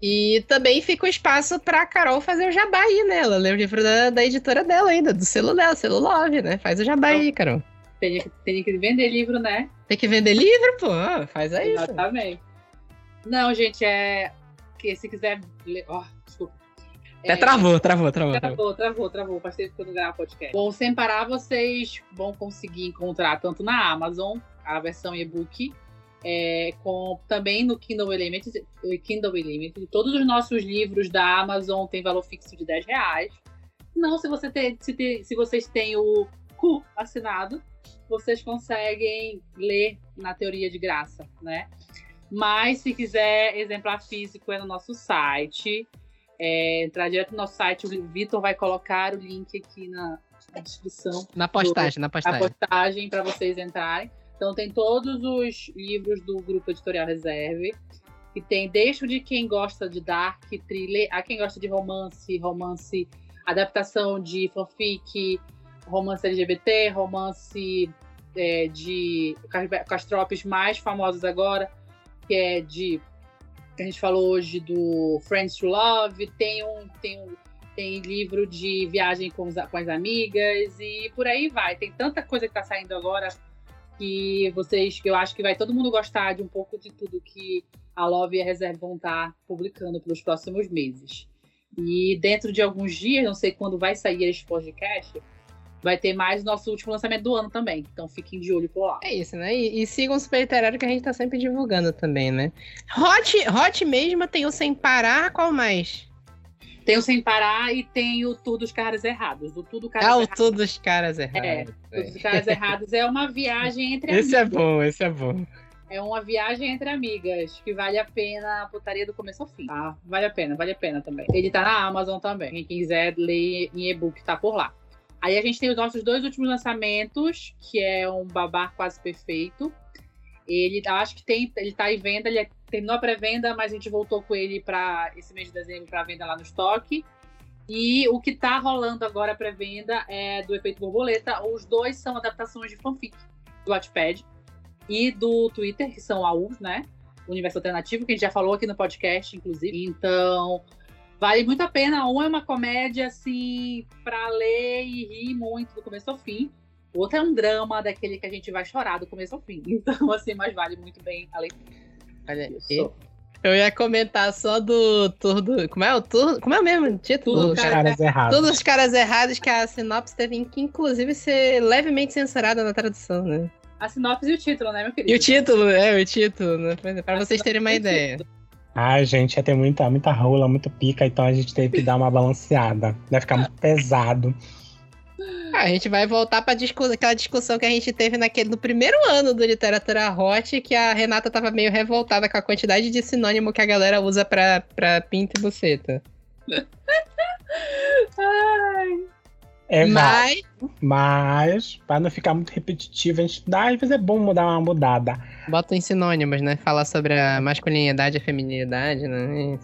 E também fica o espaço pra Carol fazer o jabá aí, né? Ela lê o livro da, da editora dela ainda, do selo dela, selo Love, né? Faz o jabá aí, Carol. Tem que, tem que vender livro, né? Tem que vender livro, pô. Faz aí. Exatamente. Não, gente, é. Que se quiser ler. Oh, até travou, travou, travou. Travou, travou, travou. Faz tempo que eu não gravo podcast. Bom, sem parar, vocês vão conseguir encontrar tanto na Amazon, a versão e-book, é, com, também no Kindle Unlimited, Kindle Unlimited. Todos os nossos livros da Amazon têm valor fixo de 10 reais. Não, se, você ter, se, ter, se vocês têm o cu assinado, vocês conseguem ler na teoria de graça, né? Mas se quiser exemplar físico é no nosso site é, entrar direto no nosso site, o Vitor vai colocar o link aqui na, na descrição. Na postagem, do, na postagem. Na postagem para vocês entrarem. Então tem todos os livros do grupo editorial Reserve. E tem desde de quem gosta de dark, thriller, a quem gosta de romance, romance, adaptação de fanfic, romance LGBT, romance é, de com as tropes mais famosas agora, que é de que a gente falou hoje do Friends to Love, tem um, tem um tem livro de viagem com, os, com as amigas e por aí vai. Tem tanta coisa que está saindo agora que vocês, que eu acho que vai todo mundo gostar de um pouco de tudo que a Love e a Reserve vão estar tá publicando pelos próximos meses. E dentro de alguns dias, não sei quando vai sair esse podcast, vai ter mais nosso último lançamento do ano também. Então fiquem de olho por lá. É isso, né? E, e sigam o Super Literário que a gente tá sempre divulgando também, né? Hot, Hot mesmo tem o Sem Parar, qual mais? Tem o Sem Parar e tem o Tour dos Caras Errados. O Tudo Caras Ah, o Errados. Tour dos Caras Errados. É, dos Caras Errados é uma viagem entre Esse é bom, esse é bom. É uma viagem entre amigas que vale a pena a putaria do começo ao fim. Tá? Vale a pena, vale a pena também. Ele tá na Amazon também. Quem quiser ler em e-book, tá por lá. Aí a gente tem os nossos dois últimos lançamentos, que é um Babar Quase Perfeito. Ele acho que tem, ele tá em venda, ele é- terminou a pré-venda, mas a gente voltou com ele para esse mês de dezembro para venda lá no estoque. E o que tá rolando agora a pré-venda é do Efeito Borboleta. Os dois são adaptações de fanfic do Wattpad e do Twitter, que são AUs, né? Universo Alternativo, que a gente já falou aqui no podcast, inclusive. Então, vale muito a pena. Um é uma comédia, assim, pra ler e rir muito do começo ao fim. O outro é um drama daquele que a gente vai chorar do começo ao fim. Então, assim, mas vale muito bem a leitura. Olha, Isso. e- eu ia comentar só do Tour do. Como é o Tour? Como é o mesmo título? Tudo, Os cara, caras errados. Todos os caras errados que a sinopse teve que, inclusive, ser levemente censurada na tradução, né? A sinopse e o título, né, meu querido? E o título, é, o título, né? Pra vocês terem uma ideia. título. Ai, gente, ia ter muita, muita rola, muito pica, então a gente teve que dar uma balanceada. Vai ficar muito pesado. Ah, a gente vai voltar pra discu aquela discussão que a gente teve naquele, no primeiro ano do Literatura Hot, que a Renata tava meio revoltada com a quantidade de sinônimo que a galera usa pra, pra pinto e buceta. Ai, É. Mas, Mas, pra não ficar muito repetitivo, a gente dá, às vezes é bom mudar uma mudada. bota em sinônimos, né? Falar sobre a masculinidade e a feminilidade, né?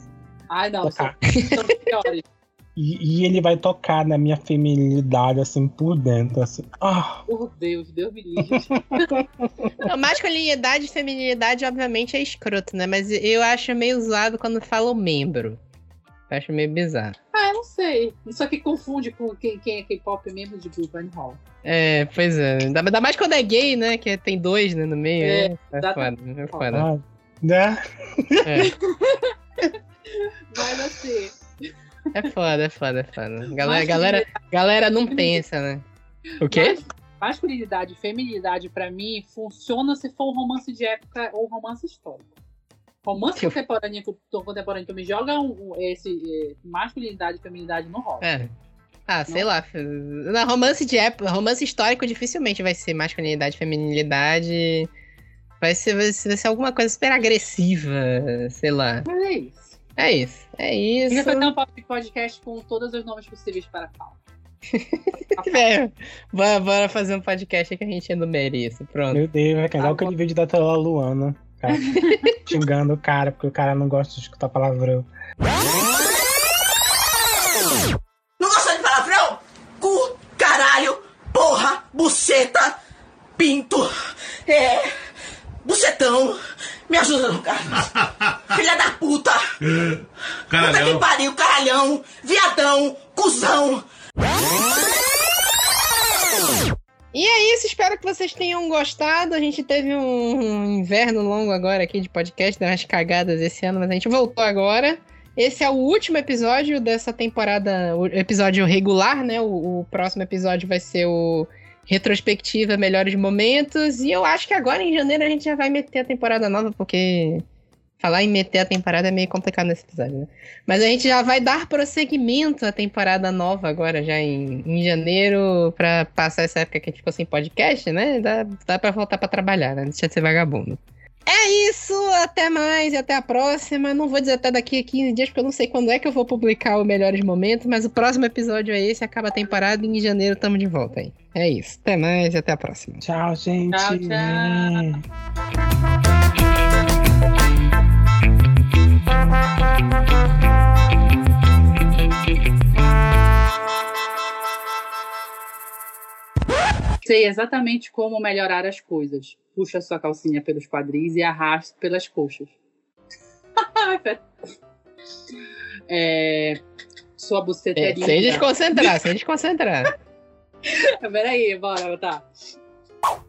Ai não, são, Tocar. são piores. E, e ele vai tocar na minha feminilidade, assim, por dentro, assim. Ah, Por Deus, Deus me livre. Não, masculinidade e feminilidade, obviamente, é escroto, né? Mas eu acho meio usado quando fala o membro. Eu acho meio bizarro. Ah, eu não sei. Isso aqui confunde com quem, quem é K-pop mesmo de Blue Van Hall. É, pois é. Ainda ainda mais quando é gay, né? Que tem dois né, no meio. É? É, exatamente. foda, é foda. ah, né? É, Mas assim, é foda, é foda, é foda. Galera, galera, galera não pensa, né? O quê? mas- masculinidade e feminilidade, pra mim, funciona se for um romance de época ou um romance histórico. Romance Que- contemporâneo, que eu- contemporâneo que me joga um- um- esse eh, masculinidade e feminilidade no rola. É. Ah, sei Não. lá. Na romance de época, romance histórico dificilmente vai ser masculinidade, feminilidade. Vai ser, vai ser, vai ser alguma coisa super agressiva, sei lá. Mas é isso. É isso. É A isso. vai fazer um pod- podcast com todos os nomes possíveis para a fala. É, bora, bora fazer um podcast que a gente enumere isso. Pronto. Meu Deus, é igual aquele vídeo da Tela Luana. Cara, xingando o cara, porque o cara não gosta de escutar palavrão. Não gosta de palavrão? Cu, caralho, porra, buceta, pinto, é. Bucetão. Me ajuda, Lucas. Filha da puta. Puta que Caralhão. pariu, caralhão, viadão, cuzão. E é isso, espero que vocês tenham gostado. A gente teve um inverno longo agora aqui de podcast, deu umas cagadas esse ano, mas a gente voltou agora. Esse é o último episódio dessa temporada, o episódio regular, né? O, o próximo episódio vai ser o retrospectiva Melhores Momentos. E eu acho que agora em janeiro a gente já vai meter a temporada nova, porque falar em meter a temporada é meio complicado nesse episódio, né? Mas a gente já vai dar prosseguimento à temporada nova agora, já em, em janeiro, pra passar essa época que a gente ficou sem podcast, né? Dá, dá pra voltar pra trabalhar, né? Deixa de ser vagabundo. É isso, até mais e até a próxima. Não vou dizer até daqui a 15 dias, porque eu não sei quando é que eu vou publicar o Melhores Momentos, mas o próximo episódio é esse, acaba a temporada e em janeiro tamo de volta aí. É isso, até mais e até a próxima. Tchau, gente. Tchau, tchau. Sei exatamente como melhorar as coisas. Puxa sua calcinha pelos quadris e arraste pelas coxas. é, sua buceta é, É, linda. sem desconcentrar, sem desconcentrar. Peraí, bora, tá.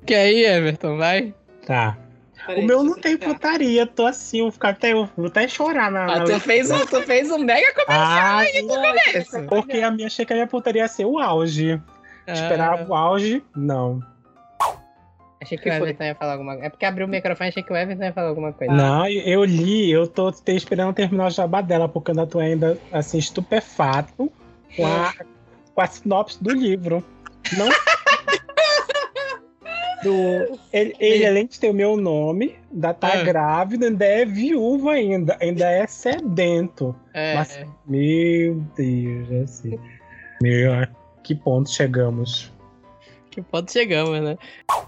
Que aí, Everton, vai? Tá. Peraí, o meu não tem explicar. putaria, tô assim, vou ficar até, eu vou até chorar na. Ah, na tu fez um, tu fez um mega Ah, começo. porque a minha achei que a minha putaria ia ser o auge. Esperava o auge? Não. Achei que, Que o foi? Everton ia falar alguma coisa. É porque abriu o microfone, achei que o Everton ia falar alguma coisa. Não, eu li, eu tô te- esperando terminar o jabá dela, porque eu ainda tô ainda, assim, estupefato com a, com a sinopse do livro. Não. Do- ele, ele, além de ter o meu nome, ainda tá Ah. grávida, ainda é viúva ainda, ainda é sedento. É, Mas- é. Meu Deus, assim. Meu, que ponto chegamos? que ponto chegamos, né?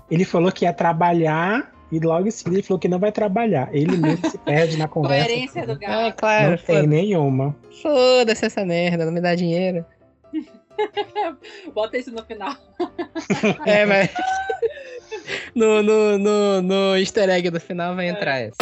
Ele falou que ia trabalhar e logo em seguida ele falou que não vai trabalhar. Ele mesmo se perde na conversa. Coerência do Ah, gato. claro. Não tem nenhuma. Foda-se essa merda, não me dá dinheiro. Bota isso no final. É, mas. No, no, no, no easter egg do final vai entrar essa.